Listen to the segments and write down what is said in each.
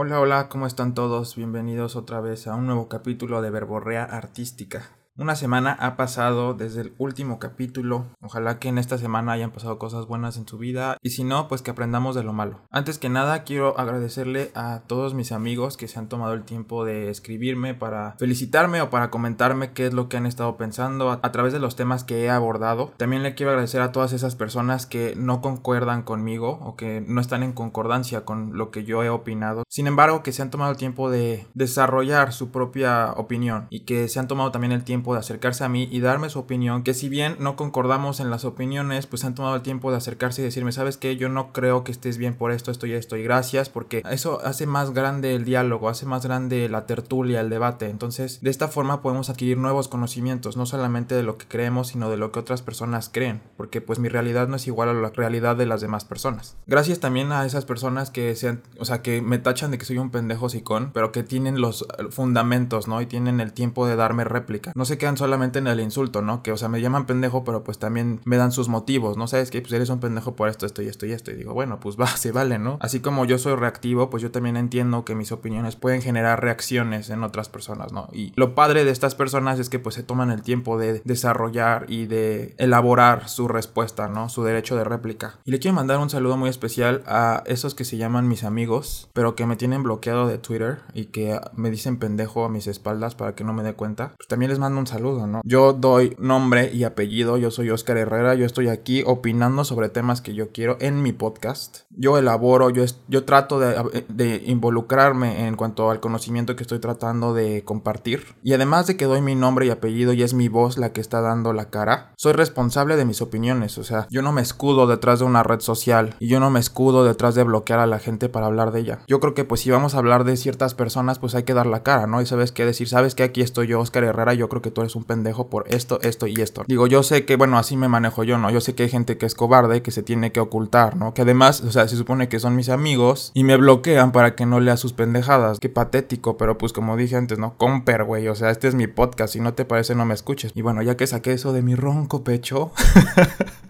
Hola, hola, ¿cómo están todos? Bienvenidos otra vez a un nuevo capítulo de Verborrea Artística. Una semana ha pasado desde el último capítulo. Ojalá que en esta semana hayan pasado cosas buenas en su vida y si no, pues que aprendamos de lo malo. Antes que nada, quiero agradecerle a todos mis amigos que se han tomado el tiempo de escribirme para felicitarme o para comentarme qué es lo que han estado pensando a, través de los temas que he abordado. También le quiero agradecer a todas esas personas que no concuerdan conmigo o que no están en concordancia con lo que yo he opinado. Sin embargo, que se han tomado el tiempo de desarrollar su propia opinión y que se han tomado también el tiempo de acercarse a mí y darme su opinión, que si bien no concordamos en las opiniones, pues han tomado el tiempo de acercarse y decirme, sabes que yo no creo que estés bien por esto, esto y esto, y gracias, porque eso hace más grande el diálogo, hace más grande la tertulia, el debate. Entonces, de esta forma podemos adquirir nuevos conocimientos, no solamente de lo que creemos, sino de lo que otras personas creen, porque pues mi realidad no es igual a la realidad de las demás personas. Gracias también a esas personas que sean, o sea, que me tachan de que soy un pendejo sicón, pero que tienen los fundamentos, ¿no? Y tienen el tiempo de darme réplica. No sé quedan solamente en el insulto, ¿no? Que, o sea, me llaman pendejo, pero pues también me dan sus motivos, ¿no? Sabes que pues eres un pendejo por esto, esto y esto y esto. Y digo, bueno, pues va, se vale, ¿no? Así como yo soy reactivo, pues yo también entiendo que mis opiniones pueden generar reacciones en otras personas, ¿no? Y lo padre de estas personas es que pues se toman el tiempo de desarrollar y de elaborar su respuesta, ¿no? Su derecho de réplica. Y le quiero mandar un saludo muy especial a esos que se llaman mis amigos, pero que me tienen bloqueado de Twitter y que me dicen pendejo a mis espaldas para que no me dé cuenta. Pues también les mando un saludo, ¿no? Yo doy nombre y apellido, yo soy Oscar Herrera, yo estoy aquí opinando sobre temas que yo quiero en mi podcast. Yo elaboro, yo, yo trato de, de involucrarme en cuanto al conocimiento que estoy tratando de compartir. Y además de que doy mi nombre y apellido y es mi voz la que está dando la cara, soy responsable de mis opiniones, o sea, yo no me escudo detrás de una red social y yo no me escudo detrás de bloquear a la gente para hablar de ella. Yo creo que pues si vamos a hablar de ciertas personas, pues hay que dar la cara, ¿no? Y sabes qué decir, sabes que aquí estoy yo, Oscar Herrera, yo creo que tú eres un pendejo por esto, esto y esto. Digo, yo sé que, bueno, así me manejo yo, ¿no? Yo sé que hay gente que es cobarde, que se tiene que ocultar, ¿no? Que además, o sea, se supone que son mis amigos y me bloquean para que no lea sus pendejadas. Qué patético, pero pues como dije antes, ¿no? Comper, güey, o sea, este es mi podcast, si no te parece no me escuches. Y bueno, ya que saqué eso de mi ronco pecho...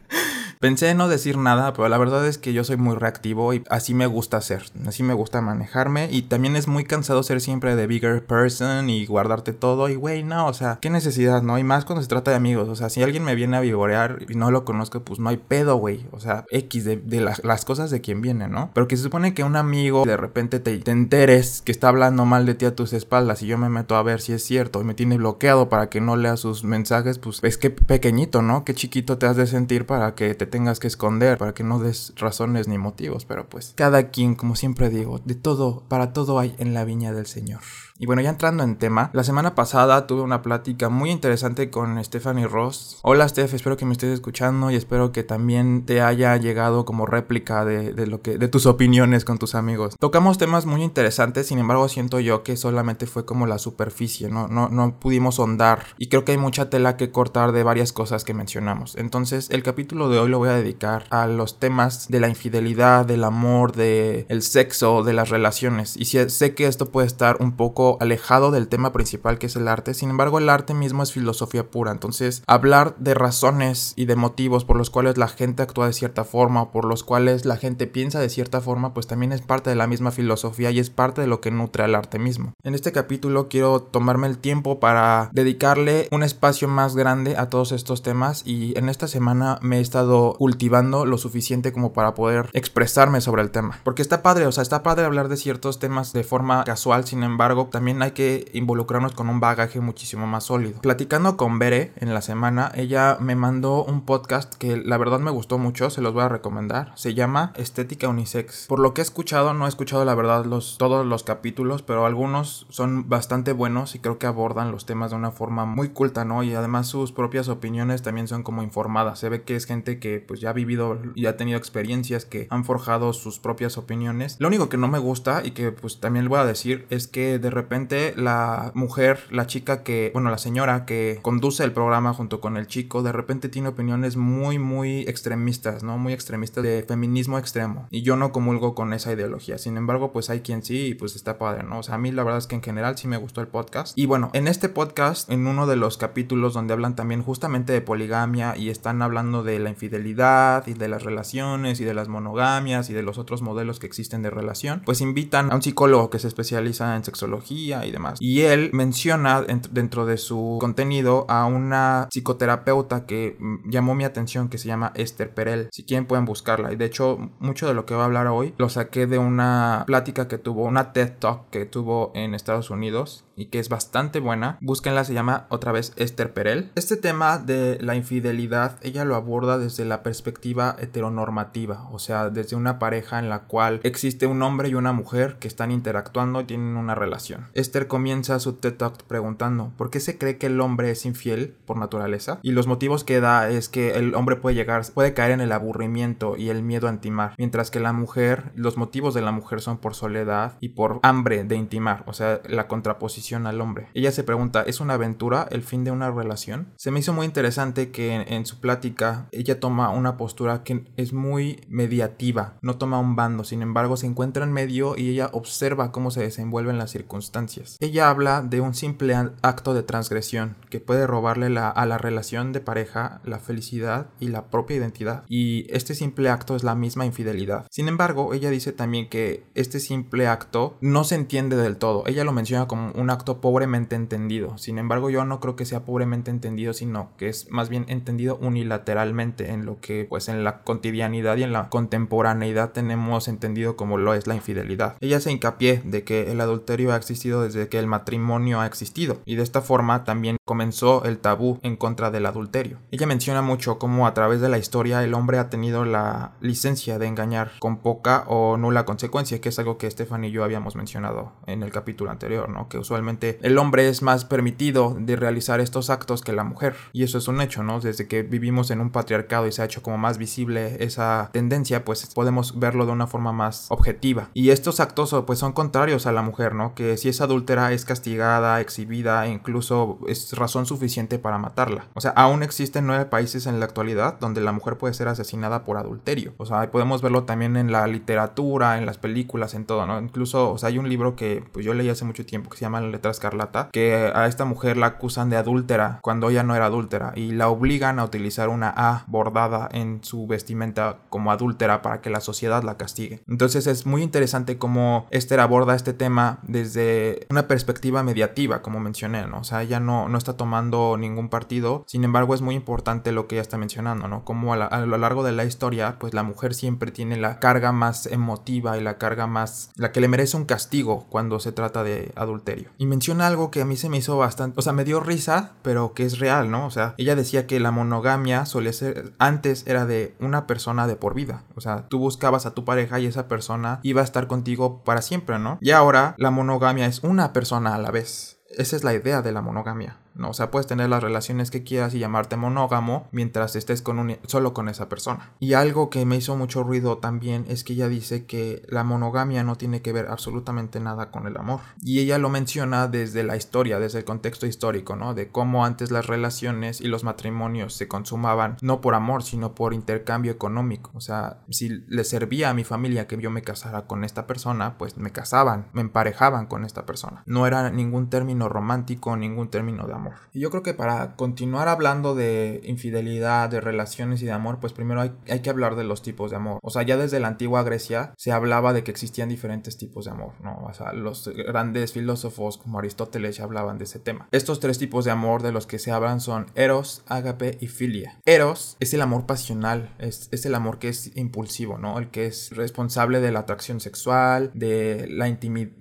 Pensé en no decir nada, pero la verdad es que yo soy muy reactivo y así me gusta ser, así me gusta manejarme y también es muy cansado ser siempre de bigger person y guardarte todo y güey, no, o sea, qué necesidad, ¿no? Y más cuando se trata de amigos, o sea, si alguien me viene a vivorear y no lo conozco, pues no hay pedo, güey, o sea, X de, las cosas de quien viene, ¿no? Pero que se supone que un amigo de repente te, te enteres que está hablando mal de ti a tus espaldas y yo me meto a ver si es cierto y me tiene bloqueado para que no lea sus mensajes, pues es que pequeñito, ¿no? Qué chiquito te has de sentir para que te tengas que esconder, para que no des razones ni motivos, pero pues cada quien, como siempre digo, de todo, para todo hay en la viña del Señor. Y bueno, ya entrando en tema, la semana pasada tuve una plática muy interesante con Stephanie Ross. Hola Steph, espero que me estés escuchando y espero que también te haya llegado como réplica de, lo que, de tus opiniones con tus amigos. Tocamos temas muy interesantes, sin embargo siento yo que solamente fue como la superficie, no, no, no pudimos ahondar y creo que hay mucha tela que cortar de varias cosas que mencionamos. Entonces el capítulo de hoy lo voy a dedicar a los temas de la infidelidad, del amor, del el sexo, de las relaciones. Y sé que esto puede estar un poco alejado del tema principal que es el arte. Sin embargo, el arte mismo es filosofía pura. Entonces, hablar de razones y de motivos por los cuales la gente actúa de cierta forma o por los cuales la gente piensa de cierta forma, pues también es parte de la misma filosofía y es parte de lo que nutre al arte mismo. En este capítulo quiero tomarme el tiempo para dedicarle un espacio más grande a todos estos temas y en esta semana me he estado cultivando lo suficiente como para poder expresarme sobre el tema. Porque está padre, o sea, está padre hablar de ciertos temas de forma casual, sin embargo, también hay que involucrarnos con un bagaje muchísimo más sólido. Platicando con Bere en la semana, ella me mandó un podcast que la verdad me gustó mucho, se los voy a recomendar. Se llama Estética Unisex. Por lo que he escuchado, no he escuchado la verdad los, todos los capítulos, pero algunos son bastante buenos y creo que abordan los temas de una forma muy culta, ¿no? Y además sus propias opiniones también son como informadas. Se ve que es gente que pues ya ha vivido y ha tenido experiencias que han forjado sus propias opiniones. Lo único que no me gusta y que pues también le voy a decir es que de repente repente la mujer, la chica que, bueno, la señora que conduce el programa junto con el chico, de repente tiene opiniones muy, muy extremistas, ¿no? Muy extremistas de feminismo extremo. Y yo no comulgo con esa ideología. Sin embargo, pues hay quien sí y pues está padre, ¿no? O sea, a mí la verdad es que en general sí me gustó el podcast. Y bueno, en este podcast, en uno de los capítulos donde hablan también justamente de poligamia y están hablando de la infidelidad y de las relaciones y de las monogamias y de los otros modelos que existen de relación, pues invitan a un psicólogo que se especializa en sexología y demás. Y él menciona dentro de su contenido a una psicoterapeuta que mm, llamó mi atención que se llama Esther Perel. Si quieren pueden buscarla. Y de hecho, mucho de lo que voy a hablar hoy lo saqué de una plática que tuvo, una TED Talk que tuvo en Estados Unidos y que es bastante buena. Búsquenla, se llama otra vez Esther Perel. Este tema de la infidelidad, ella lo aborda desde la perspectiva heteronormativa, o sea, desde una pareja en la cual existe un hombre y una mujer que están interactuando y tienen una relación. Esther comienza su TED Talk preguntando, ¿por qué se cree que el hombre es infiel por naturaleza? Y los motivos que da es que el hombre puede llegar, puede caer en el aburrimiento y el miedo a intimar, mientras que la mujer, los motivos de la mujer son por soledad y por hambre de intimar, o sea, la contraposición al hombre. Ella se pregunta, ¿es una aventura el fin de una relación? Se me hizo muy interesante que en, su plática ella toma una postura que es muy mediativa, no toma un bando, sin embargo se encuentra en medio y ella observa cómo se desenvuelven las circunstancias. Ella habla de un simple acto de transgresión que puede robarle a la relación de pareja la felicidad y la propia identidad. Y este simple acto es la misma infidelidad. Sin embargo, ella dice también que este simple acto no se entiende del todo. Ella lo menciona como una acto pobremente entendido. Sin embargo, yo no creo que sea pobremente entendido, sino que es más bien entendido unilateralmente en lo que pues en la cotidianidad y en la contemporaneidad tenemos entendido como lo es la infidelidad. Ella se hincapié de que el adulterio ha existido desde que el matrimonio ha existido y de esta forma también comenzó el tabú en contra del adulterio. Ella menciona mucho cómo a través de la historia el hombre ha tenido la licencia de engañar con poca o nula consecuencia, que es algo que Estefan y yo habíamos mencionado en el capítulo anterior, ¿no? Que usualmente el hombre es más permitido de realizar estos actos que la mujer. Y eso es un hecho, ¿no? Desde que vivimos en un patriarcado y se ha hecho como más visible esa tendencia, pues podemos verlo de una forma más objetiva. Y estos actos pues son contrarios a la mujer, ¿no? Que si es adúltera es castigada, exhibida e incluso es razón suficiente para matarla. O sea, aún existen nueve países en la actualidad donde la mujer puede ser asesinada por adulterio. O sea, podemos verlo también en la literatura, en las películas, en todo, ¿no? Incluso, o sea, hay un libro que pues yo leí hace mucho tiempo que se llama letra escarlata, que a esta mujer la acusan de adúltera cuando ella no era adúltera y la obligan a utilizar una A bordada en su vestimenta como adúltera para que la sociedad la castigue. Entonces es muy interesante cómo Esther aborda este tema desde una perspectiva mediativa, como mencioné, ¿no? O sea, ella no, no está tomando ningún partido, sin embargo es muy importante lo que ella está mencionando, ¿no? Como a, a lo largo de la historia, pues la mujer siempre tiene la carga más emotiva y la carga más, la que le merece un castigo cuando se trata de adulterio. Y menciona algo que a mí se me hizo bastante, o sea, me dio risa, pero que es real, ¿no? O sea, ella decía que la monogamia solía ser, antes era de una persona de por vida, o sea, tú buscabas a tu pareja y esa persona iba a estar contigo para siempre, ¿no? Y ahora la monogamia es una persona a la vez. Esa es la idea de la monogamia. ¿No? O sea, puedes tener las relaciones que quieras y llamarte monógamo mientras estés con un, solo con esa persona. Y algo que me hizo mucho ruido también es que ella dice que la monogamia no tiene que ver absolutamente nada con el amor. Y ella lo menciona desde la historia, desde el contexto histórico, ¿no? De cómo antes las relaciones y los matrimonios se consumaban no por amor, sino por intercambio económico. O sea, si le servía a mi familia que yo me casara con esta persona, pues me casaban, me emparejaban con esta persona. No era ningún término romántico, ningún término de amor. Y yo creo que para continuar hablando de infidelidad, de relaciones y de amor, pues primero hay, hay, que hablar de los tipos de amor. O sea, ya desde la antigua Grecia se hablaba de que existían diferentes tipos de amor, ¿no? O sea, los grandes filósofos como Aristóteles ya hablaban de ese tema. Estos tres tipos de amor de los que se hablan son Eros, Ágape y Filia. Eros es el amor pasional, es, es el amor que es impulsivo, ¿no? El que es responsable de la atracción sexual, de la intimidad,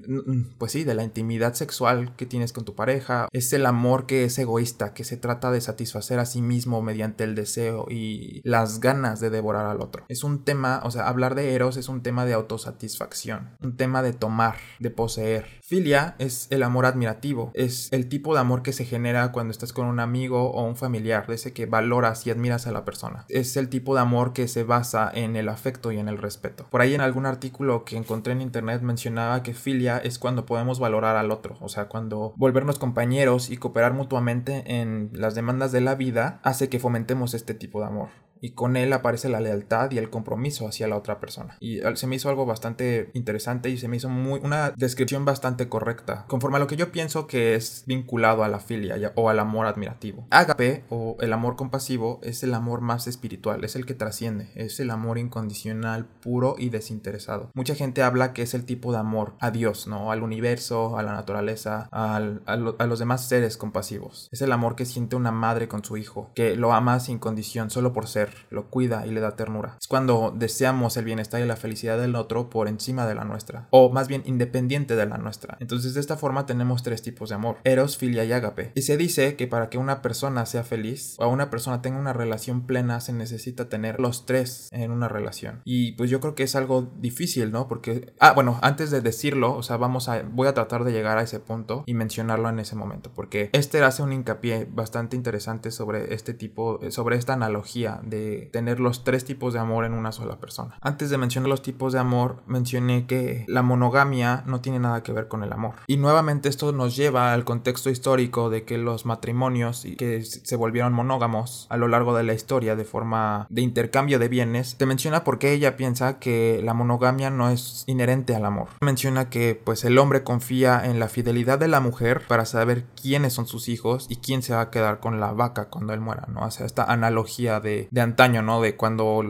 pues sí, de la intimidad sexual que tienes con tu pareja. Es el amor que es egoísta, que se trata de satisfacer a sí mismo mediante el deseo y las ganas de devorar al otro. Es un tema, o sea, hablar de Eros es un tema de autosatisfacción, un tema de tomar, de poseer. Filia es el amor admirativo, es el tipo de amor que se genera cuando estás con un amigo o un familiar, ese que valoras y admiras a la persona. Es el tipo de amor que se basa en el afecto y en el respeto. Por ahí en algún artículo que encontré en internet mencionaba que filia es cuando podemos valorar al otro, o sea, cuando volvernos compañeros y cooperar mutuamente en las demandas de la vida hace que fomentemos este tipo de amor. Y con él aparece la lealtad y el compromiso hacia la otra persona. Y se me hizo algo bastante interesante y se me hizo muy, una descripción bastante correcta, conforme a lo que yo pienso que es vinculado a la filia o al amor admirativo. Ágape o el amor compasivo es el amor más espiritual, es el que trasciende, es el amor incondicional, puro y desinteresado. Mucha gente habla que es el tipo de amor a Dios, ¿no? Al universo, a la naturaleza, a, los demás seres compasivos. Es el amor que siente una madre con su hijo, que lo ama sin condición, solo por ser, lo cuida y le da ternura. Es cuando deseamos el bienestar y la felicidad del otro por encima de la nuestra, o más bien independiente de la nuestra. Entonces de esta forma tenemos tres tipos de amor, eros, filia y ágape. Y se dice que para que una persona sea feliz o una persona tenga una relación plena se necesita tener los tres en una relación. Y pues yo creo que es algo difícil, ¿no? Porque, ah, bueno, antes de decirlo, o sea, vamos a, voy a tratar de llegar a ese punto y mencionarlo en ese momento, porque este hace un hincapié bastante interesante sobre este tipo, sobre esta analogía de tener los tres tipos de amor en una sola persona. Antes de mencionar los tipos de amor, mencioné que la monogamia no tiene nada que ver con el amor. Y nuevamente esto nos lleva al contexto histórico de que los matrimonios que se volvieron monógamos a lo largo de la historia de forma de intercambio de bienes, te menciona por qué ella piensa que la monogamia no es inherente al amor. Menciona que pues el hombre confía en la fidelidad de la mujer para saber quiénes son sus hijos y quién se va a quedar con la vaca cuando él muera, ¿no? O sea, esta analogía de, de antaño, ¿no? De cuando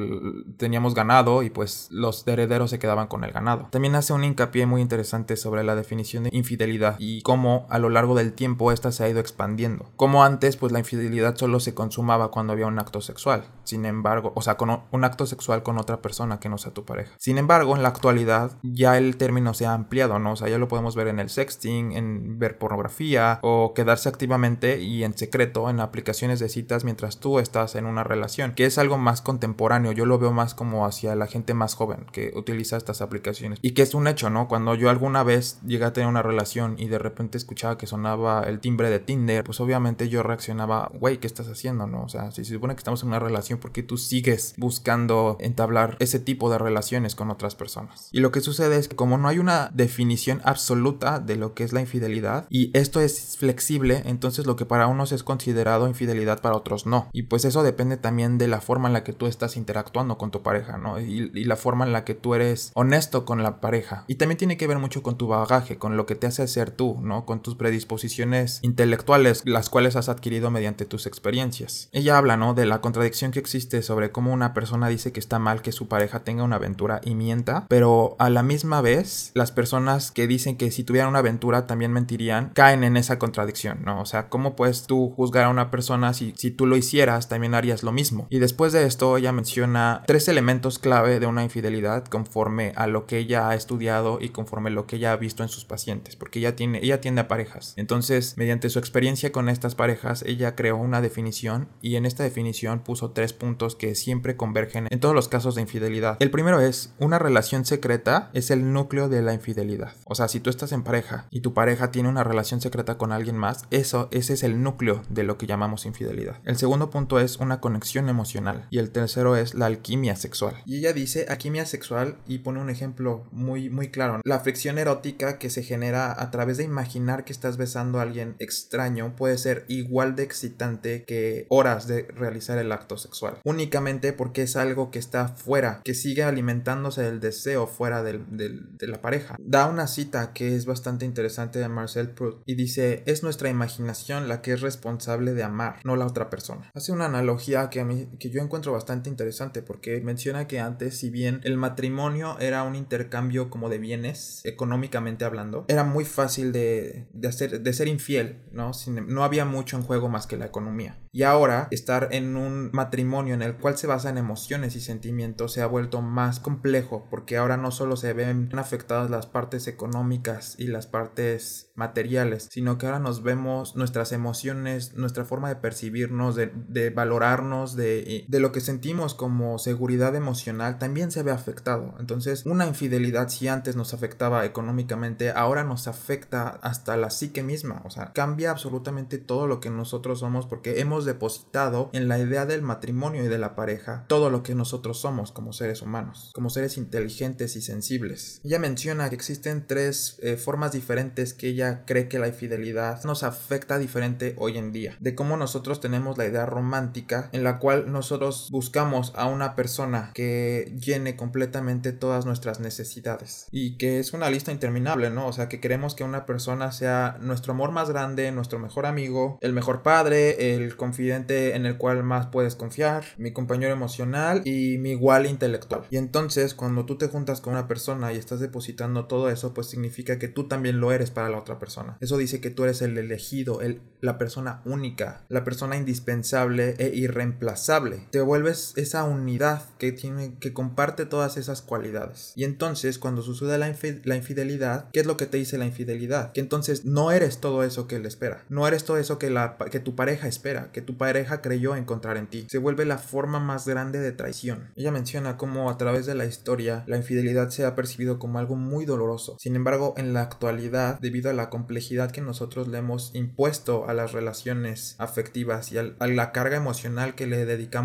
teníamos ganado y pues los herederos se quedaban con el ganado. También hace un hincapié muy interesante sobre la definición de infidelidad y cómo a lo largo del tiempo esta se ha ido expandiendo. Como antes, pues la infidelidad solo se consumaba cuando había un acto sexual. Sin embargo, o sea, con un acto sexual con otra persona que no sea tu pareja. Sin embargo, en la actualidad ya el término se ha ampliado, ¿no? O sea, ya lo podemos ver en el sexting, en ver pornografía o quedarse activamente y en secreto en aplicaciones de citas mientras tú estás en una relación, que es algo más contemporáneo. Yo lo veo más como hacia la gente más joven que utiliza estas aplicaciones. Y que es un hecho, ¿no? Cuando yo alguna vez llegué a tener una relación y de repente escuchaba que sonaba el timbre de Tinder, pues obviamente yo reaccionaba, güey, ¿qué estás haciendo, no? O sea, si se supone que estamos en una relación, ¿por qué tú sigues buscando entablar ese tipo de relaciones con otras personas? Y lo que sucede es que como no hay una definición absoluta de lo que es la infidelidad, y esto es flexible, entonces lo que para unos es considerado infidelidad, para otros no. Y pues eso depende también de la forma en la que tú estás interactuando con tu pareja, ¿no? Y, y la forma en la que tú eres honesto con la pareja. Y también tiene que ver mucho con tu bagaje, con lo que te hace ser tú, ¿no? Con tus predisposiciones intelectuales, las cuales has adquirido mediante tus experiencias. Ella habla, ¿no? De la contradicción que existe sobre cómo una persona dice que está mal que su pareja tenga una aventura y mienta, pero a la misma vez las personas que dicen que si tuvieran una aventura también mentirían, caen en esa contradicción, ¿no? O sea, ¿cómo puedes tú juzgar a una persona si, si tú lo hicieras, también harías lo mismo? Y después de esto, ella menciona tres elementos clave de una infidelidad conforme a lo que ella ha estudiado y conforme a lo que ella ha visto en sus pacientes, porque ella tiene, ella atiende a parejas. Entonces, mediante su experiencia con estas parejas, ella creó una definición y en esta definición puso tres puntos que siempre convergen en todos los casos de infidelidad. El primero es, una relación secreta es el núcleo de la infidelidad. O sea, si tú estás en pareja y tu pareja tiene una relación secreta con alguien más, eso, ese es el núcleo de lo que llamamos infidelidad. El segundo punto es una conexión emocional y el tercero es la alquimia sexual. Y ella dice alquimia sexual y pone un ejemplo muy, muy claro. La fricción erótica que se genera a través de imaginar que estás besando a alguien extraño puede ser igual de excitante que horas de realizar el acto sexual. Únicamente porque es algo que está fuera, que sigue alimentándose del deseo fuera de la pareja. Da una cita que es bastante interesante de Marcel Proust y dice, es nuestra imaginación la que es responsable de amar, no la otra persona. Hace una analogía que, a mí, que yo encuentro bastante interesante porque menciona que antes, si bien el matrimonio era un intercambio como de bienes, económicamente hablando, era muy fácil de, hacer, de ser infiel, ¿no? no había mucho en juego más que la economía. Y ahora estar en un matrimonio en el cual se basa en emociones y sentimientos se ha vuelto más complejo porque ahora no solo se ven afectadas las partes económicas y las partes materiales, sino que ahora nos vemos nuestras emociones, nuestra forma de percibirnos, de, valorarnos, de, de lo que sentimos como seguridad emocional también se ve afectado. Entonces, una infidelidad si antes nos afectaba económicamente, ahora nos afecta hasta la psique misma. O sea, cambia absolutamente todo lo que nosotros somos porque hemos depositado en la idea del matrimonio y de la pareja todo lo que nosotros somos como seres humanos, como seres inteligentes y sensibles. Ella menciona que existen tres eh, formas diferentes que ella cree que la infidelidad nos afecta diferente hoy en día. De cómo nosotros tenemos la idea romántica en la cual nosotros buscamos a una persona que llene completamente todas nuestras necesidades y que es una lista interminable, ¿no? O sea, que queremos que una persona sea nuestro amor más grande, nuestro mejor amigo, el mejor padre, el confidente en el cual más puedes confiar, mi compañero emocional y mi igual intelectual. Y entonces, cuando tú te juntas con una persona y estás depositando todo eso, pues significa que tú también lo eres para la otra persona. Eso dice que tú eres el elegido, el, la persona única, la persona indispensable e irreemplazable. Te vuelves esa unidad que tiene, que comparte todas esas cualidades. Y entonces, cuando sucede la, la infidelidad, ¿qué es lo que te dice la infidelidad? Que entonces no eres todo eso que él espera. No eres todo eso que, la, que tu pareja espera, que tu pareja creyó encontrar en ti. Se vuelve la forma más grande de traición. Ella menciona cómo a través de la historia la infidelidad se ha percibido como algo muy doloroso. Sin embargo, en la actualidad, debido a la complejidad que nosotros le hemos impuesto a las relaciones afectivas y a la carga emocional que le dedicamos,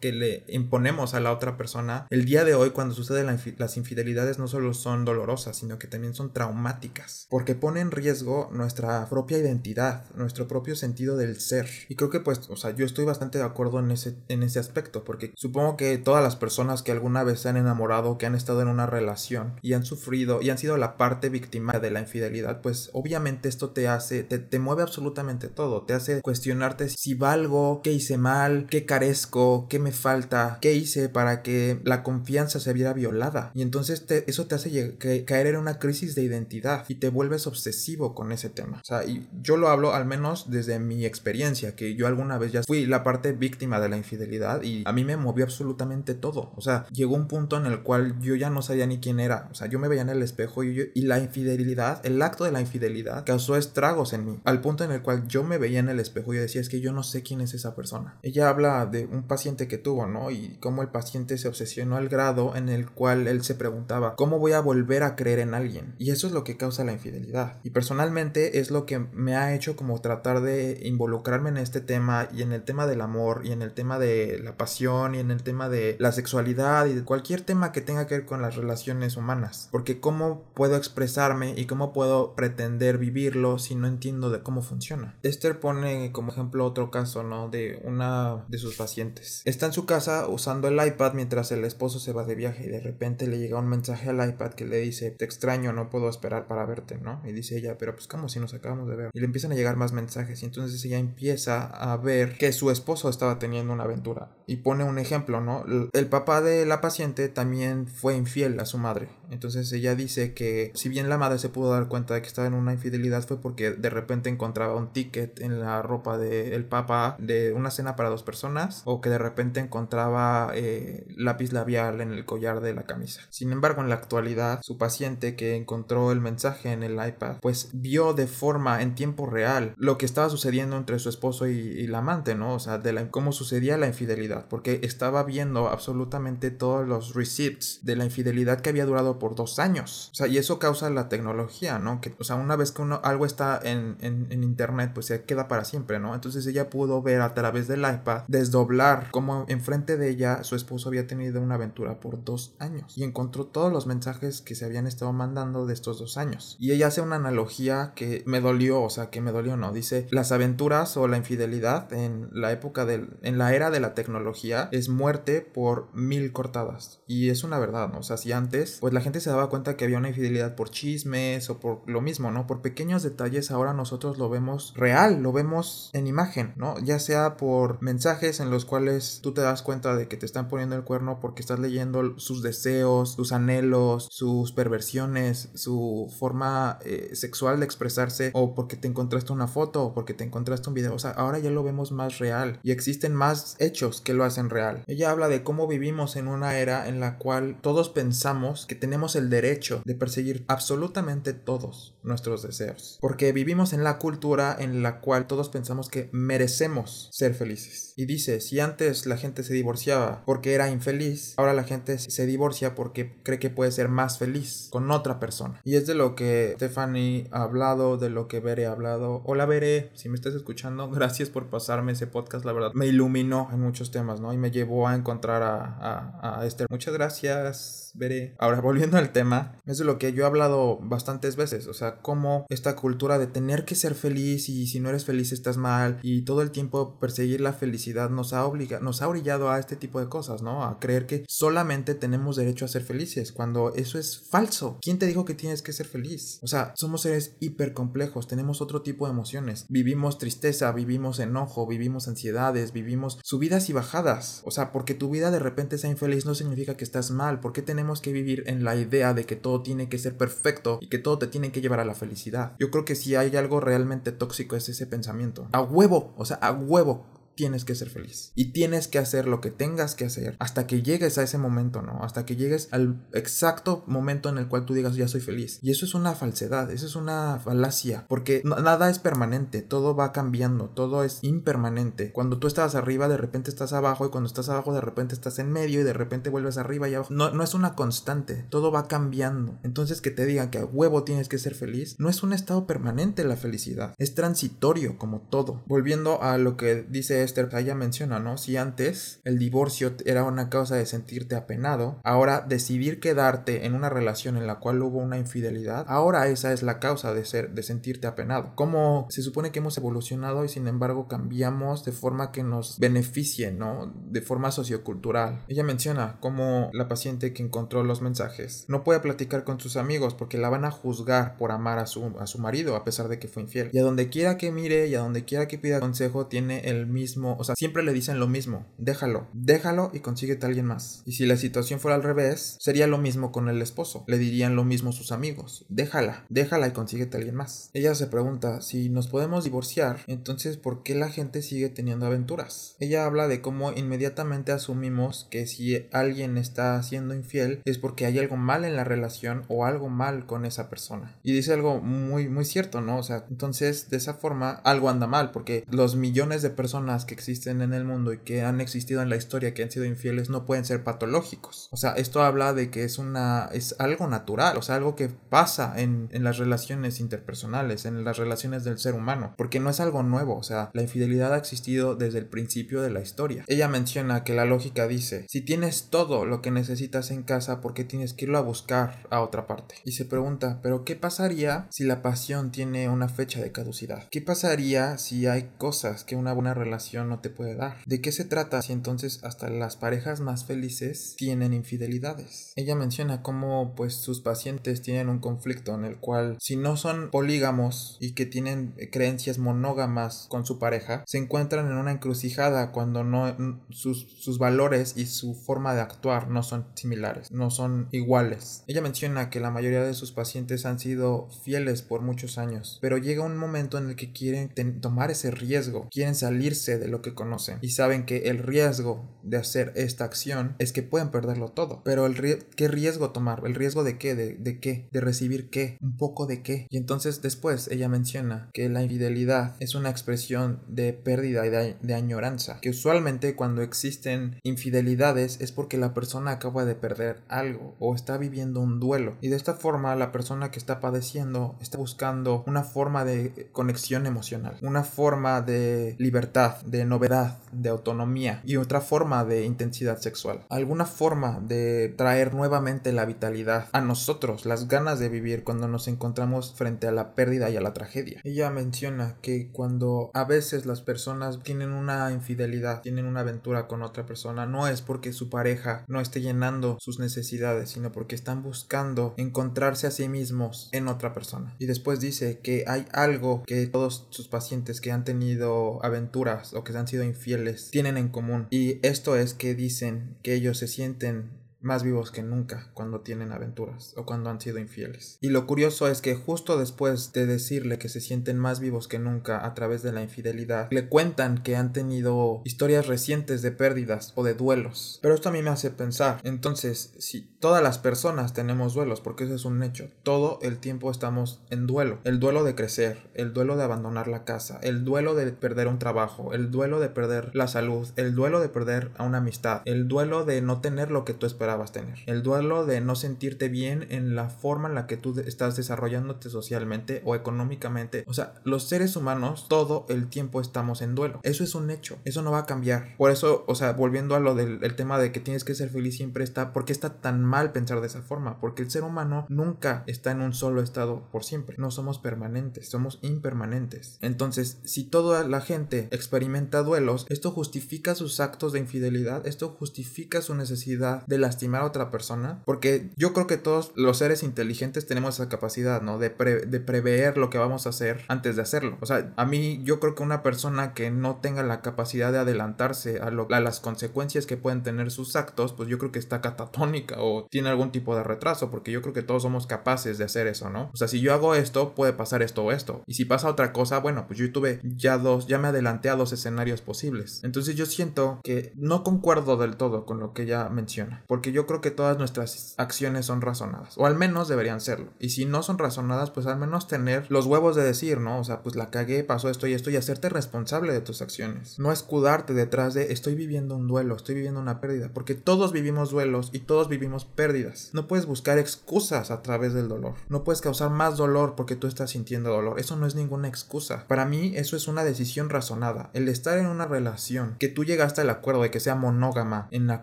que le imponemos a la otra persona, el día de hoy cuando suceden las infidelidades no solo son dolorosas, sino que también son traumáticas, porque pone en riesgo nuestra propia identidad, nuestro propio sentido del ser. Y creo que pues, o sea, yo estoy bastante de acuerdo en ese, en ese aspecto, porque supongo que todas las personas que alguna vez se han enamorado, que han estado en una relación y han sufrido y han sido la parte víctima de la infidelidad, pues obviamente esto te hace, te, te mueve absolutamente todo, te hace cuestionarte si valgo, qué hice mal, qué carezco, qué me falta, qué hice para que la confianza se viera violada. Y entonces eso te hace caer en una crisis de identidad y te vuelves obsesivo con ese tema. O sea, y yo lo hablo al menos desde mi experiencia, que yo alguna vez ya fui la parte víctima de la infidelidad y a mí me movió absolutamente todo. O sea, llegó un punto en el cual yo ya no sabía ni quién era. O sea, yo me veía en el espejo y, y la infidelidad, el acto de la infidelidad causó estragos en mí. Al punto en el cual yo me veía en el espejo y decía, es que yo no sé quién es esa persona. Ella habla de un paciente que tuvo, ¿no? Y cómo el paciente se obsesionó al grado en el cual él se preguntaba, ¿cómo voy a volver a creer en alguien? Y eso es lo que causa la infidelidad. Y personalmente es lo que me ha hecho como tratar de involucrarme en este tema y en el tema del amor y en el tema de la pasión y en el tema de la sexualidad y de cualquier tema que tenga que ver con las relaciones humanas. Porque cómo puedo expresarme y cómo puedo pretender vivirlo si no entiendo de cómo funciona. Esther pone como ejemplo otro caso, ¿no? De una de sus pacientes. Está en su casa usando el iPad mientras el esposo se va de viaje y de repente le llega un mensaje al iPad que le dice, te extraño, no puedo esperar para verte, ¿no? Y dice ella, pero pues como si nos acabamos de ver. Y le empiezan a llegar más mensajes y entonces ella empieza a ver que su esposo estaba teniendo una aventura. Y pone un ejemplo, ¿no? El papá de la paciente también fue infiel a su madre. Entonces ella dice que si bien la madre se pudo dar cuenta de que estaba en una infidelidad fue porque de repente encontraba un ticket en la ropa del papá de una cena para dos personas o que de repente encontraba eh, lápiz labial en el collar de la camisa. Sin embargo, en la actualidad, su paciente que encontró el mensaje en el iPad, pues vio de forma en tiempo real lo que estaba sucediendo entre su esposo y, la amante, ¿no? O sea, de cómo sucedía la infidelidad, porque estaba viendo absolutamente todos los receipts de la infidelidad que había durado por dos años. O sea, y eso causa la tecnología, ¿no? O sea, una vez que uno, algo está en, en, internet, pues se queda para siempre, ¿no? Entonces ella pudo ver a través del iPad desdoblar cómo enfrente de ella su esposo había tenido una aventura por dos años y encontró todos los mensajes que se habían estado mandando de estos dos años. Y ella hace una analogía que me dolió, o sea, que me dolió, ¿no? Dice, las aventuras o la infidelidad en la época del, en la era de la tecnología es muerte por mil cortadas. Y es una verdad, ¿no? O sea, si antes, pues la gente se daba cuenta que había una infidelidad por chismes o por lo mismo, ¿no? Por pequeños detalles, ahora nosotros lo vemos real, lo vemos en imagen, ¿no? Ya sea por mensajes en los cuales tú te das cuenta de que te están poniendo el cuerno porque estás leyendo sus deseos, sus anhelos, sus perversiones, su forma eh, sexual de expresarse, o porque te encontraste una foto, o porque te encontraste un video. O sea, ahora ya lo vemos más real y existen más hechos que lo hacen real. Ella habla de cómo vivimos en una era en la cual todos pensamos que tenemos el derecho de perseguir absolutamente todos nuestros deseos. Porque vivimos en la cultura en la cual todos pensamos que merecemos ser felices. Y dice, si antes la gente se divorciaba porque era infeliz, ahora la gente se divorcia porque cree que puede ser más feliz con otra persona. Y es de lo que Stephanie ha hablado, de lo que Bere ha hablado. Hola Bere, si me estás escuchando, gracias por pasarme ese podcast, la verdad. Me iluminó en muchos temas, ¿no? Y me llevó a encontrar a, a, a Esther. Muchas gracias, Bere. Ahora volviendo al tema, es de lo que yo he hablado bastantes veces, o sea, cómo esta cultura de tener que ser feliz y si no eres feliz estás mal y todo el tiempo perseguir la felicidad nos ha obligado, nos ha orillado a este tipo de cosas, ¿no? A creer que solamente tenemos derecho a ser felices, cuando eso es falso. ¿Quién te dijo que tienes que ser feliz? O sea, somos seres hipercomplejos, tenemos otro tipo de emociones. Vivimos tristeza, vivimos enojo, vivimos ansiedades, vivimos subidas y bajadas. O sea, porque tu vida de repente sea infeliz no significa que estás mal. ¿Por qué tenemos que vivir en la idea de que todo tiene que ser perfecto y que todo te tiene que llevar a la felicidad? Yo creo que si hay algo realmente tóxico es ese pensamiento. A huevo, o sea, a huevo tienes que ser feliz. Y tienes que hacer lo que tengas que hacer hasta que llegues a ese momento, ¿no? Hasta que llegues al exacto momento en el cual tú digas ya soy feliz. Y eso es una falsedad, eso es una falacia, porque nada es permanente, todo va cambiando, todo es impermanente. Cuando tú estás arriba, de repente estás abajo, y cuando estás abajo, de repente estás en medio, y de repente vuelves arriba y abajo. No, no es una constante, todo va cambiando. Entonces que te digan que a huevo tienes que ser feliz, no es un estado permanente la felicidad, es transitorio como todo. Volviendo a lo que dice ella menciona, ¿no? Si antes el divorcio era una causa de sentirte apenado, ahora decidir quedarte en una relación en la cual hubo una infidelidad, ahora esa es la causa de ser, de sentirte apenado. Como se supone que hemos evolucionado y sin embargo cambiamos de forma que nos beneficie, ¿no? De forma sociocultural. Ella menciona como la paciente que encontró los mensajes no puede platicar con sus amigos porque la van a juzgar por amar a su, a su marido a pesar de que fue infiel. Y a donde quiera que mire y a donde quiera que pida consejo tiene el mismo o sea, siempre le dicen lo mismo, déjalo, déjalo y consíguete a alguien más. Y si la situación fuera al revés, sería lo mismo con el esposo, le dirían lo mismo sus amigos, déjala, déjala y consíguete a alguien más. Ella se pregunta, si nos podemos divorciar, entonces ¿por qué la gente sigue teniendo aventuras? Ella habla de cómo inmediatamente asumimos que si alguien está siendo infiel es porque hay algo mal en la relación o algo mal con esa persona. Y dice algo muy, muy cierto, ¿no? O sea, entonces de esa forma algo anda mal porque los millones de personas existen en el mundo y que han existido en la historia que han sido infieles no pueden ser patológicos. O sea, esto habla de que es una es algo natural, o sea, algo que pasa en, en las relaciones interpersonales, en las relaciones del ser humano, porque no es algo nuevo, o sea, la infidelidad ha existido desde el principio de la historia. Ella menciona que la lógica dice, si tienes todo lo que necesitas en casa, ¿por qué tienes que irlo a buscar a otra parte? Y se pregunta, pero ¿qué pasaría si la pasión tiene una fecha de caducidad? ¿Qué pasaría si hay cosas que una buena relación no te puede dar. ¿De qué se trata si entonces hasta las parejas más felices tienen infidelidades? Ella menciona cómo pues sus pacientes tienen un conflicto en el cual si no son polígamos y que tienen creencias monógamas con su pareja, se encuentran en una encrucijada cuando no sus, sus valores y su forma de actuar no son similares, no son iguales. Ella menciona que la mayoría de sus pacientes han sido fieles por muchos años, pero llega un momento en el que quieren tomar ese riesgo, quieren salirse de lo que conocen y saben que el riesgo de hacer esta acción es que pueden perderlo todo. Pero el ¿qué riesgo tomar? ¿El riesgo de qué? ¿De, ¿De qué? ¿De recibir qué? ¿Un poco de qué? Y entonces después ella menciona que la infidelidad es una expresión de pérdida y de, de añoranza. Que usualmente cuando existen infidelidades es porque la persona acaba de perder algo o está viviendo un duelo. Y de esta forma la persona que está padeciendo está buscando una forma de conexión emocional, una forma de libertad, de novedad, de autonomía y otra forma de intensidad sexual. Alguna forma de traer nuevamente la vitalidad a nosotros, las ganas de vivir cuando nos encontramos frente a la pérdida y a la tragedia. Ella menciona que cuando a veces las personas tienen una infidelidad, tienen una aventura con otra persona, no es porque su pareja no esté llenando sus necesidades, sino porque están buscando encontrarse a sí mismos en otra persona. Y después dice que hay algo que todos sus pacientes que han tenido aventuras que han sido infieles tienen en común. Y esto es que dicen que ellos se sienten más vivos que nunca cuando tienen aventuras o cuando han sido infieles. Y lo curioso es que justo después de decirle que se sienten más vivos que nunca a través de la infidelidad, le cuentan que han tenido historias recientes de pérdidas o de duelos. Pero esto a mí me hace pensar, entonces, si todas las personas tenemos duelos, porque eso es un hecho, todo el tiempo estamos en duelo. El duelo de crecer, el duelo de abandonar la casa, el duelo de perder un trabajo, el duelo de perder la salud, el duelo de perder a una amistad, el duelo de no tener lo que tú esperas esperabas tener. El duelo de no sentirte bien en la forma en la que tú estás desarrollándote socialmente o económicamente. O sea, los seres humanos todo el tiempo estamos en duelo. Eso es un hecho. Eso no va a cambiar. Por eso, o sea, volviendo a lo del tema de que tienes que ser feliz siempre está, ¿por qué está tan mal pensar de esa forma? Porque el ser humano nunca está en un solo estado por siempre. No somos permanentes, somos impermanentes. Entonces, si toda la gente experimenta duelos, esto justifica sus actos de infidelidad, esto justifica su necesidad de lastimar a otra persona, porque yo creo que todos los seres inteligentes tenemos esa capacidad, ¿no? De, de prever lo que vamos a hacer antes de hacerlo. O sea, a mí yo creo que una persona que no tenga la capacidad de adelantarse a, lo, a las consecuencias que pueden tener sus actos, pues yo creo que está catatónica o tiene algún tipo de retraso, porque yo creo que todos somos capaces de hacer eso, ¿no? O sea, si yo hago esto, puede pasar esto o esto. Y si pasa otra cosa, bueno, pues yo tuve ya dos, ya me adelanté a dos escenarios posibles. Entonces yo siento que no concuerdo del todo con lo que ella menciona, porque yo creo que todas nuestras acciones son razonadas, o al menos deberían serlo. Y si no son razonadas, pues al menos tener los huevos de decir, ¿no? O sea, pues la cagué, pasó esto y esto y hacerte responsable de tus acciones. No escudarte detrás de estoy viviendo un duelo, estoy viviendo una pérdida, porque todos vivimos duelos y todos vivimos pérdidas. No puedes buscar excusas a través del dolor. No puedes causar más dolor porque tú estás sintiendo dolor. Eso no es ninguna excusa. Para mí eso es una decisión razonada. El estar en una relación que tú llegaste al acuerdo de que sea monógama, en la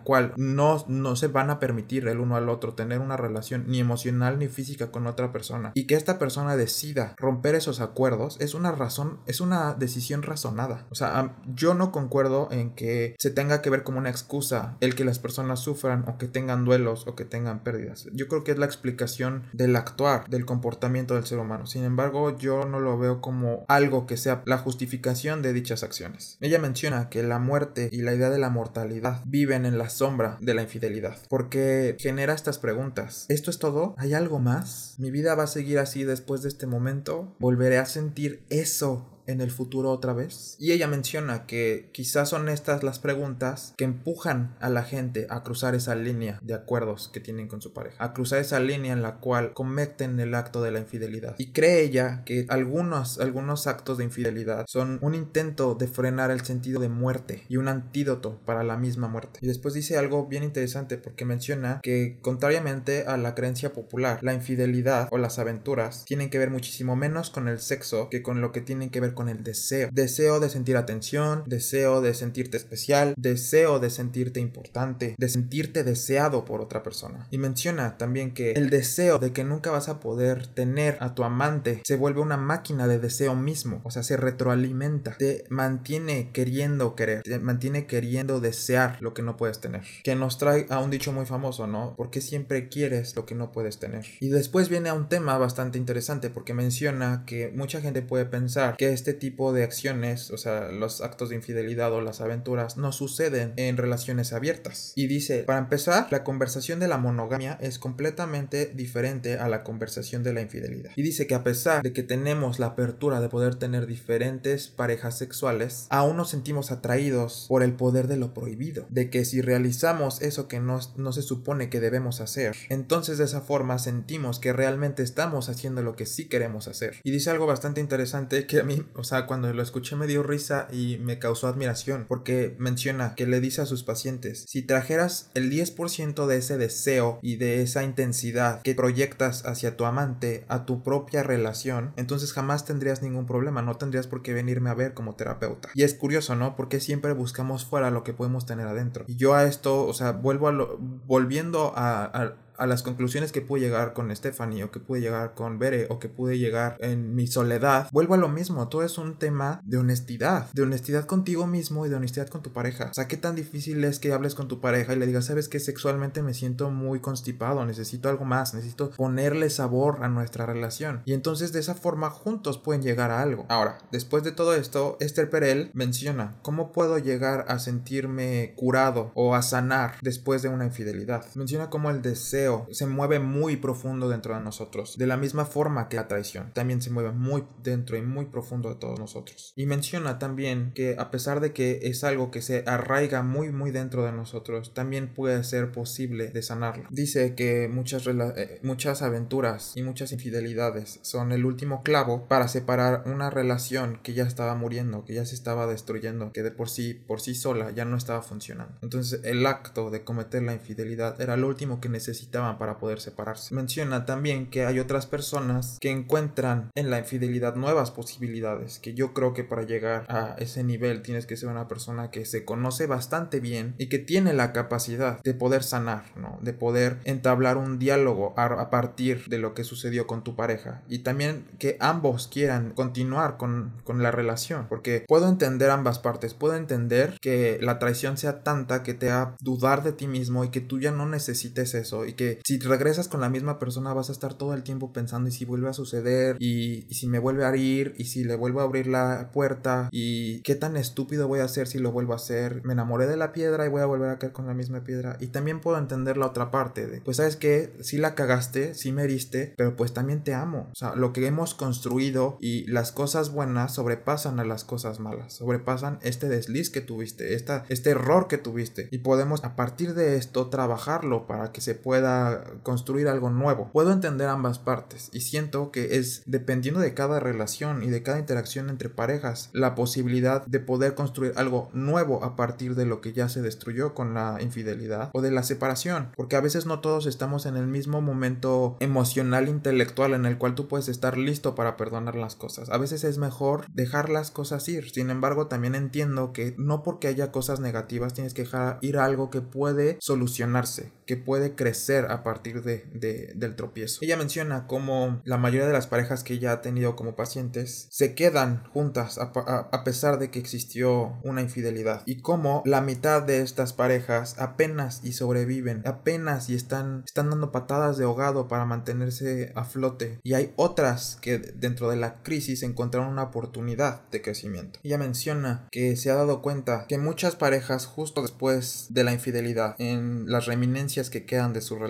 cual no, no van a permitir el uno al otro tener una relación ni emocional ni física con otra persona y que esta persona decida romper esos acuerdos es una razón, es una decisión razonada. O sea, yo no concuerdo en que se tenga que ver como una excusa el que las personas sufran o que tengan duelos o que tengan pérdidas. Yo creo que es la explicación del actuar, del comportamiento del ser humano. Sin embargo, yo no lo veo como algo que sea la justificación de dichas acciones. Ella menciona que la muerte y la idea de la mortalidad viven en la sombra de la infidelidad, porque genera estas preguntas. ¿Esto es todo? ¿Hay algo más? ¿Mi vida va a seguir así después de este momento? ¿Volveré a sentir eso en el futuro otra vez? Y ella menciona que quizás son estas las preguntas que empujan a la gente a cruzar esa línea de acuerdos que tienen con su pareja, a cruzar esa línea en la cual cometen el acto de la infidelidad. Y cree ella que algunos, algunos actos de infidelidad son un intento de frenar el sentido de muerte y un antídoto para la misma muerte. Y después dice algo bien interesante porque menciona que contrariamente a la creencia popular, la infidelidad o las aventuras tienen que ver muchísimo menos con el sexo que con lo que tienen que ver con el deseo. Deseo de sentir atención, deseo de sentirte especial, deseo de sentirte importante, de sentirte deseado por otra persona. Y menciona también que el deseo de que nunca vas a poder tener a tu amante se vuelve una máquina de deseo mismo, o sea, se retroalimenta, te mantiene queriendo querer, te mantiene queriendo desear lo que no puedes tener. Que nos trae a un dicho muy famoso, ¿no? Porque siempre quieres lo que no puedes tener. Y después viene a un tema bastante interesante porque menciona que mucha gente puede pensar que este este tipo de acciones, o sea, los actos de infidelidad o las aventuras, no suceden en relaciones abiertas. Y dice, para empezar, la conversación de la monogamia es completamente diferente a la conversación de la infidelidad. Y dice que a pesar de que tenemos la apertura de poder tener diferentes parejas sexuales, aún nos sentimos atraídos por el poder de lo prohibido, de que si realizamos eso que no, no se supone que debemos hacer, entonces de esa forma sentimos que realmente estamos haciendo lo que sí queremos hacer. Y dice algo bastante interesante que a mí o sea, cuando lo escuché me dio risa y me causó admiración porque menciona que le dice a sus pacientes, si trajeras el 10% de ese deseo y de esa intensidad que proyectas hacia tu amante a tu propia relación, entonces jamás tendrías ningún problema, no tendrías por qué venirme a ver como terapeuta. Y es curioso, ¿no? Porque siempre buscamos fuera lo que podemos tener adentro. Y yo a esto, o sea, vuelvo a lo, volviendo a a las conclusiones que pude llegar con Stephanie o que pude llegar con Bere o que pude llegar en mi soledad, vuelvo a lo mismo, todo es un tema de honestidad, de honestidad contigo mismo y de honestidad con tu pareja. O sea, qué tan difícil es que hables con tu pareja y le digas, sabes que sexualmente me siento muy constipado, necesito algo más, necesito ponerle sabor a nuestra relación. Y entonces de esa forma juntos pueden llegar a algo. Ahora, después de todo esto, Esther Perel menciona, ¿cómo puedo llegar a sentirme curado o a sanar después de una infidelidad? Menciona cómo el deseo se mueve muy profundo dentro de nosotros, de la misma forma que la traición, también se mueve muy dentro y muy profundo de todos nosotros. Y menciona también que a pesar de que es algo que se arraiga muy muy dentro de nosotros, también puede ser posible de sanarlo. Dice que muchas, eh, muchas aventuras y muchas infidelidades son el último clavo para separar una relación que ya estaba muriendo, que ya se estaba destruyendo, que de por sí, por sí sola ya no estaba funcionando. Entonces el acto de cometer la infidelidad era lo último que necesitaban para poder separarse. Menciona también que hay otras personas que encuentran en la infidelidad nuevas posibilidades, que yo creo que para llegar a ese nivel tienes que ser una persona que se conoce bastante bien y que tiene la capacidad de poder sanar, ¿no? De poder entablar un diálogo a, partir de lo que sucedió con tu pareja y también que ambos quieran continuar con, con la relación, porque puedo entender ambas partes, puedo entender que la traición sea tanta que te haga dudar de ti mismo y que tú ya no necesites eso y que si regresas con la misma persona vas a estar todo el tiempo pensando y si vuelve a suceder y, si me vuelve a ir y si le vuelvo a abrir la puerta y qué tan estúpido voy a hacer si lo vuelvo a hacer, me enamoré de la piedra y voy a volver a caer con la misma piedra. Y también puedo entender la otra parte de pues sabes que si la cagaste, si me heriste, pero pues también te amo, o sea, lo que hemos construido y las cosas buenas sobrepasan a las cosas malas, sobrepasan este desliz que tuviste, esta, este error que tuviste. Y podemos a partir de esto trabajarlo para que se pueda construir algo nuevo. Puedo entender ambas partes y siento que es dependiendo de cada relación y de cada interacción entre parejas la posibilidad de poder construir algo nuevo a partir de lo que ya se destruyó con la infidelidad o de la separación, porque a veces no todos estamos en el mismo momento emocional intelectual en el cual tú puedes estar listo para perdonar las cosas. A veces es mejor dejar las cosas ir. Sin embargo, también entiendo que no porque haya cosas negativas tienes que dejar ir algo que puede solucionarse, que puede crecer a partir de, del tropiezo. Ella menciona cómo la mayoría de las parejas que ella ha tenido como pacientes se quedan juntas a, pesar de que existió una infidelidad y cómo la mitad de estas parejas apenas y sobreviven, apenas y están, están dando patadas de ahogado para mantenerse a flote y hay otras que dentro de la crisis encontraron una oportunidad de crecimiento. Ella menciona que se ha dado cuenta que muchas parejas justo después de la infidelidad en las reminencias que quedan de su relación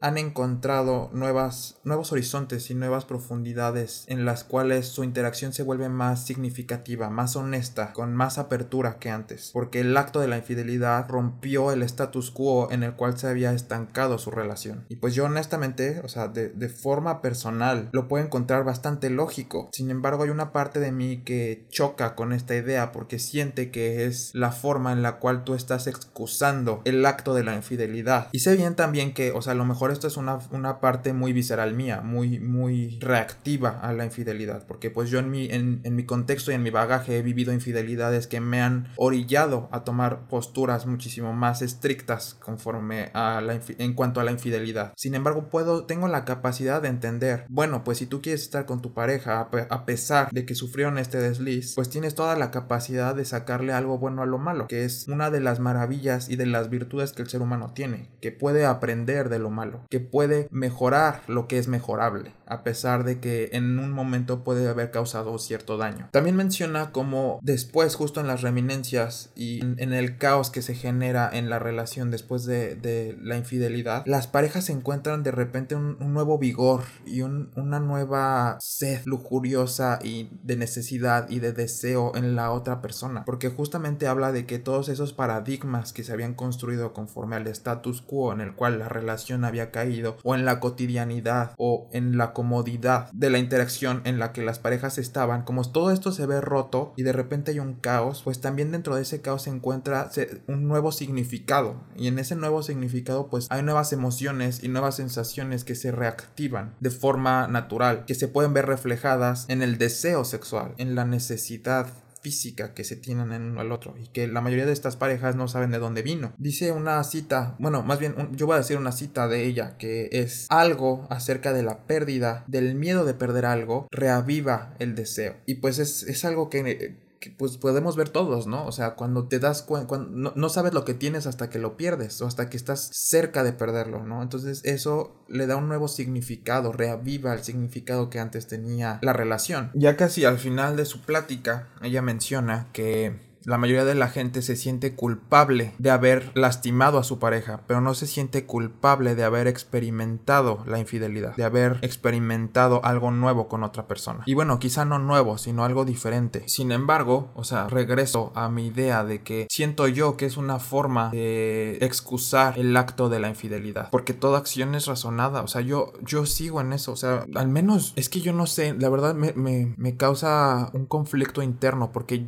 han encontrado nuevas, nuevos horizontes y nuevas profundidades en las cuales su interacción se vuelve más significativa, más honesta, con más apertura que antes, porque el acto de la infidelidad rompió el status quo en el cual se había estancado su relación. Y pues yo honestamente, o sea, de, de forma personal, lo puedo encontrar bastante lógico. Sin embargo, hay una parte de mí que choca con esta idea porque siente que es la forma en la cual tú estás excusando el acto de la infidelidad. Y sé bien también que, o sea, a lo mejor esto es una, una parte muy visceral mía, muy, muy reactiva a la infidelidad, porque pues yo en mi, en, en mi contexto y en mi bagaje he vivido infidelidades que me han orillado a tomar posturas muchísimo más estrictas conforme a la en cuanto a la infidelidad. Sin embargo, puedo, tengo la capacidad de entender, bueno, pues si tú quieres estar con tu pareja a, pesar de que sufrieron este desliz, pues tienes toda la capacidad de sacarle algo bueno a lo malo, que es una de las maravillas y de las virtudes que el ser humano tiene, que puede aprender de lo malo, que puede mejorar lo que es mejorable, a pesar de que en un momento puede haber causado cierto daño. También menciona como después, justo en las reminencias y en, el caos que se genera en la relación después de, la infidelidad, las parejas encuentran de repente un, nuevo vigor y una nueva sed lujuriosa y de necesidad y de deseo en la otra persona, porque justamente habla de que todos esos paradigmas que se habían construido conforme al status quo en el cual la relación había caído o en la cotidianidad o en la comodidad de la interacción en la que las parejas estaban, como todo esto se ve roto y de repente hay un caos, pues también dentro de ese caos se encuentra un nuevo significado. Y en ese nuevo significado pues hay nuevas emociones y nuevas sensaciones que se reactivan de forma natural, que se pueden ver reflejadas en el deseo sexual, en la necesidad física que se tienen en uno al otro y que la mayoría de estas parejas no saben de dónde vino. Dice una cita, bueno, más bien yo voy a decir una cita de ella que es algo acerca de la pérdida, del miedo de perder algo, reaviva el deseo. Y pues es, es algo que pues podemos ver todos, ¿no? O sea, cuando te das cuenta, no, no, sabes lo que tienes hasta que lo pierdes o hasta que estás cerca de perderlo, ¿no? Entonces eso le da un nuevo significado, reaviva el significado que antes tenía la relación. Ya casi al final de su plática, ella menciona que la mayoría de la gente se siente culpable de haber lastimado a su pareja, pero no se siente culpable de haber experimentado la infidelidad, de haber experimentado algo nuevo con otra persona. Y bueno, quizá no nuevo, sino algo diferente. Sin embargo, o sea, regreso a mi idea de que siento yo que es una forma de excusar el acto de la infidelidad, porque toda acción es razonada, o sea, yo, yo sigo en eso, o sea, al menos es que yo no sé, la verdad me, me, me causa un conflicto interno, porque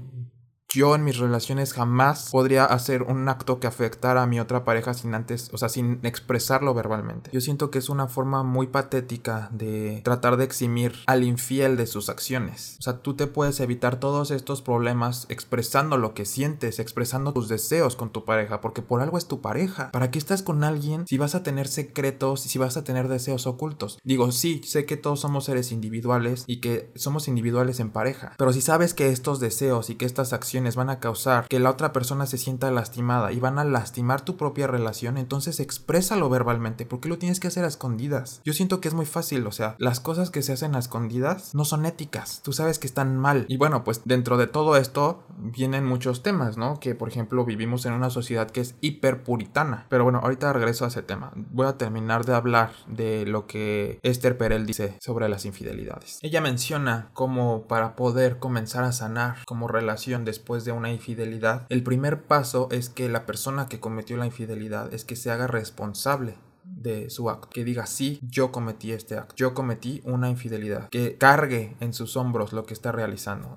yo en mis relaciones jamás podría hacer un acto que afectara a mi otra pareja sin antes, o sea, sin expresarlo verbalmente. Yo siento que es una forma muy patética de tratar de eximir al infiel de sus acciones. O sea, tú te puedes evitar todos estos problemas expresando lo que sientes, expresando tus deseos con tu pareja, porque por algo es tu pareja. ¿Para qué estás con alguien si vas a tener secretos y si vas a tener deseos ocultos? Digo, sí, sé que todos somos seres individuales y que somos individuales en pareja, pero si sabes que estos deseos y que estas acciones van a causar que la otra persona se sienta lastimada y van a lastimar tu propia relación, entonces exprésalo verbalmente. ¿Por qué lo tienes que hacer a escondidas? Yo siento que es muy fácil, o sea, las cosas que se hacen a escondidas no son éticas. Tú sabes que están mal. Y bueno, pues dentro de todo esto vienen muchos temas, ¿no? Que por ejemplo vivimos en una sociedad que es hiperpuritana. Pero bueno, ahorita regreso a ese tema. Voy a terminar de hablar de lo que Esther Perel dice sobre las infidelidades. Ella menciona cómo para poder comenzar a sanar como relación después de una infidelidad, el primer paso es que la persona que cometió la infidelidad es que se haga responsable de su acto, que diga sí, yo cometí este acto, yo cometí una infidelidad, que cargue en sus hombros lo que está realizando,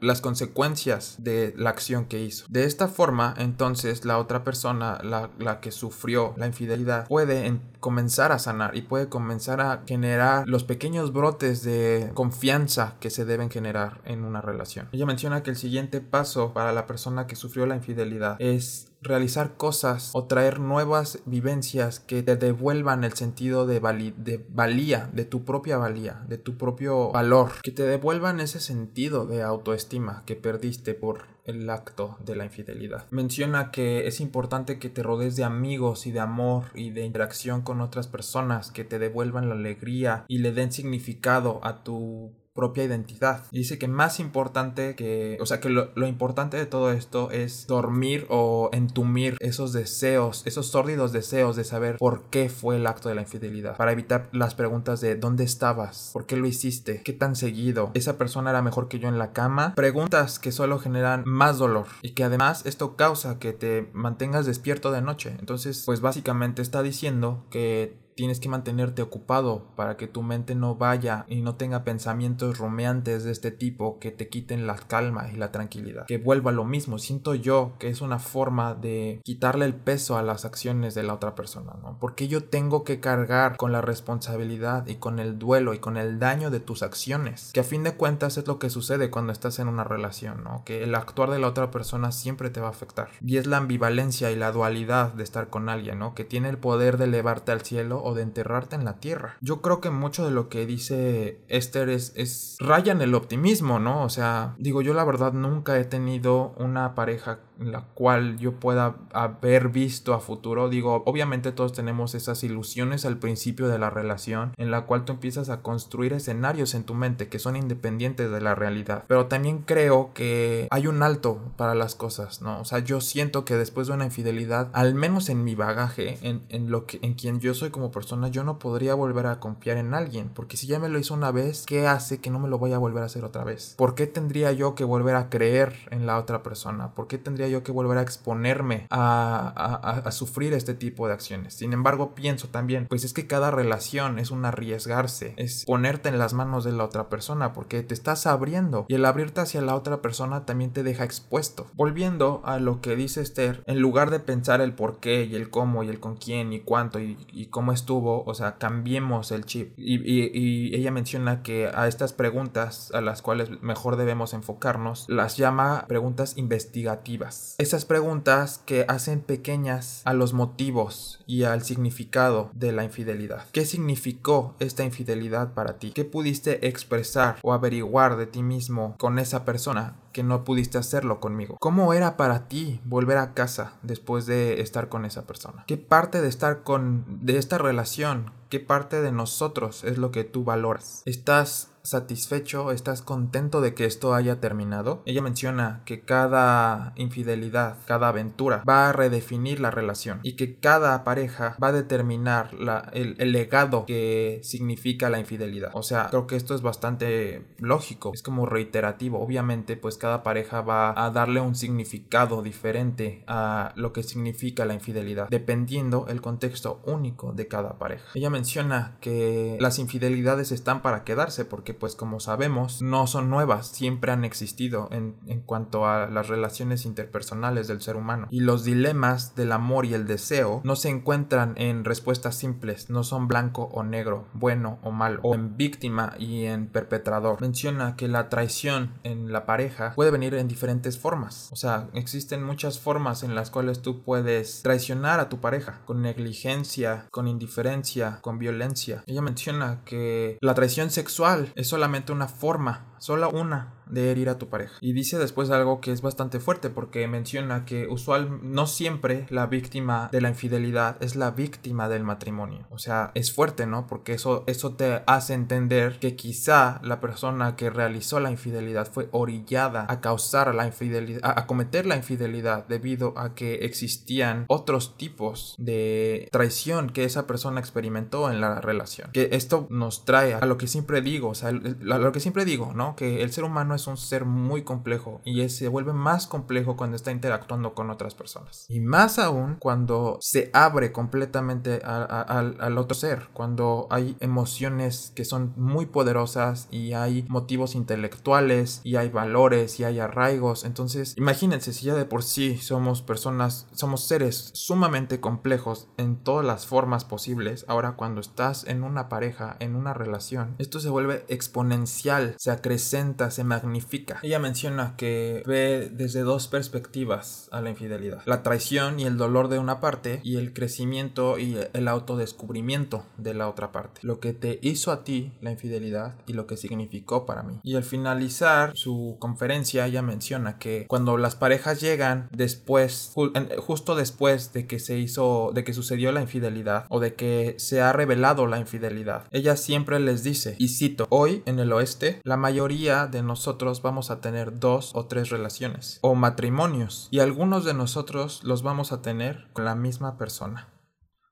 las consecuencias de la acción que hizo. De esta forma, entonces la otra persona, la, la que sufrió la infidelidad, puede comenzar a sanar y puede comenzar a generar los pequeños brotes de confianza que se deben generar en una relación. Ella menciona que el siguiente paso para la persona que sufrió la infidelidad es realizar cosas o traer nuevas vivencias que te devuelvan el sentido de, de, valía, de tu propia valía, de tu propio valor, que te devuelvan ese sentido de autoestima que perdiste por el acto de la infidelidad. Menciona que es importante que te rodees de amigos y de amor y de interacción con otras personas que te devuelvan la alegría y le den significado a tu propia identidad. Y dice que más importante que, o sea, que lo, importante de todo esto es dormir o entumir esos deseos, esos sórdidos deseos de saber por qué fue el acto de la infidelidad, para evitar las preguntas de dónde estabas, por qué lo hiciste, qué tan seguido, esa persona era mejor que yo en la cama, preguntas que solo generan más dolor y que además esto causa que te mantengas despierto de noche. Entonces, pues básicamente está diciendo que tienes que mantenerte ocupado para que tu mente no vaya y no tenga pensamientos rumeantes de este tipo que te quiten la calma y la tranquilidad. Que vuelva lo mismo. Siento yo que es una forma de quitarle el peso a las acciones de la otra persona, ¿no? Porque yo tengo que cargar con la responsabilidad y con el duelo y con el daño de tus acciones. Que a fin de cuentas es lo que sucede cuando estás en una relación, ¿no? Que el actuar de la otra persona siempre te va a afectar. Y es la ambivalencia y la dualidad de estar con alguien, ¿no? Que tiene el poder de elevarte al cielo o de enterrarte en la tierra. Yo creo que mucho de lo que dice Esther es, es raya en el optimismo, ¿no? O sea, digo, yo la verdad nunca he tenido una pareja la cual yo pueda haber visto a futuro. Digo, obviamente todos tenemos esas ilusiones al principio de la relación en la cual tú empiezas a construir escenarios en tu mente que son independientes de la realidad. Pero también creo que hay un alto para las cosas, ¿no? O sea, yo siento que después de una infidelidad, al menos en mi bagaje, en, en lo que, en quien yo soy como persona, yo no podría volver a confiar en alguien. Porque si ya me lo hizo una vez, ¿qué hace que no me lo voy a volver a hacer otra vez? ¿Por qué tendría yo que volver a creer en la otra persona? ¿Por qué tendría yo que volver a exponerme a, a, sufrir este tipo de acciones. Sin embargo, pienso también, pues es que cada relación es un arriesgarse, es ponerte en las manos de la otra persona porque te estás abriendo y el abrirte hacia la otra persona también te deja expuesto. Volviendo a lo que dice Esther, en lugar de pensar el por qué y el cómo y el con quién y cuánto y, cómo estuvo, o sea, cambiemos el chip. Y ella menciona que a estas preguntas a las cuales mejor debemos enfocarnos, las llama preguntas investigativas esas preguntas que hacen pequeñas a los motivos y al significado de la infidelidad. ¿Qué significó esta infidelidad para ti? ¿Qué pudiste expresar o averiguar de ti mismo con esa persona que no pudiste hacerlo conmigo? ¿Cómo era para ti volver a casa después de estar con esa persona? ¿Qué parte de estar con de esta relación ¿Qué parte de nosotros es lo que tú valoras? ¿Estás satisfecho, estás contento de que esto haya terminado. Ella menciona que cada infidelidad, cada aventura va a redefinir la relación y que cada pareja va a determinar el, el, legado que significa la infidelidad. O sea, creo que esto es bastante lógico, es como reiterativo. Obviamente, pues cada pareja va a darle un significado diferente a lo que significa la infidelidad, dependiendo el contexto único de cada pareja. Ella menciona que las infidelidades están para quedarse porque pues como sabemos no son nuevas, siempre han existido en, en cuanto a las relaciones interpersonales del ser humano. Y los dilemas del amor y el deseo no se encuentran en respuestas simples, no son blanco o negro, bueno o malo, o en víctima y en perpetrador. Menciona que la traición en la pareja puede venir en diferentes formas. O sea, existen muchas formas en las cuales tú puedes traicionar a tu pareja, con negligencia, con indiferencia, con violencia. Ella menciona que la traición sexual es solamente una forma, solo una de herir a tu pareja. Y dice después algo que es bastante fuerte porque menciona que usual no siempre la víctima de la infidelidad es la víctima del matrimonio. O sea, es fuerte, ¿no? Porque eso, eso te hace entender que quizá la persona que realizó la infidelidad fue orillada a causar la infidelidad, a, cometer la infidelidad debido a que existían otros tipos de traición que esa persona experimentó en la relación. Que esto nos trae a lo que siempre digo, o sea, a lo que siempre digo, ¿no? Que el ser humano es un ser muy complejo y se vuelve más complejo cuando está interactuando con otras personas. Y más aún cuando se abre completamente al otro ser, cuando hay emociones que son muy poderosas y hay motivos intelectuales y hay valores y hay arraigos. Entonces, imagínense si ya de por sí somos personas, somos seres sumamente complejos en todas las formas posibles. Ahora cuando estás en una pareja, en una relación, esto se vuelve exponencial, se se magnifica ella menciona que ve desde dos perspectivas a la infidelidad. La traición y el dolor de una parte y el crecimiento y el autodescubrimiento de la otra parte. Lo que te hizo a ti la infidelidad y lo que significó para mí. Y al finalizar su conferencia ella menciona que cuando las parejas llegan después, justo después de que se hizo, de que sucedió la infidelidad o de que se ha revelado la infidelidad, ella siempre les dice, y cito, hoy en el oeste la mayoría de nosotros vamos a tener dos o tres relaciones o matrimonios y algunos de nosotros los vamos a tener con la misma persona.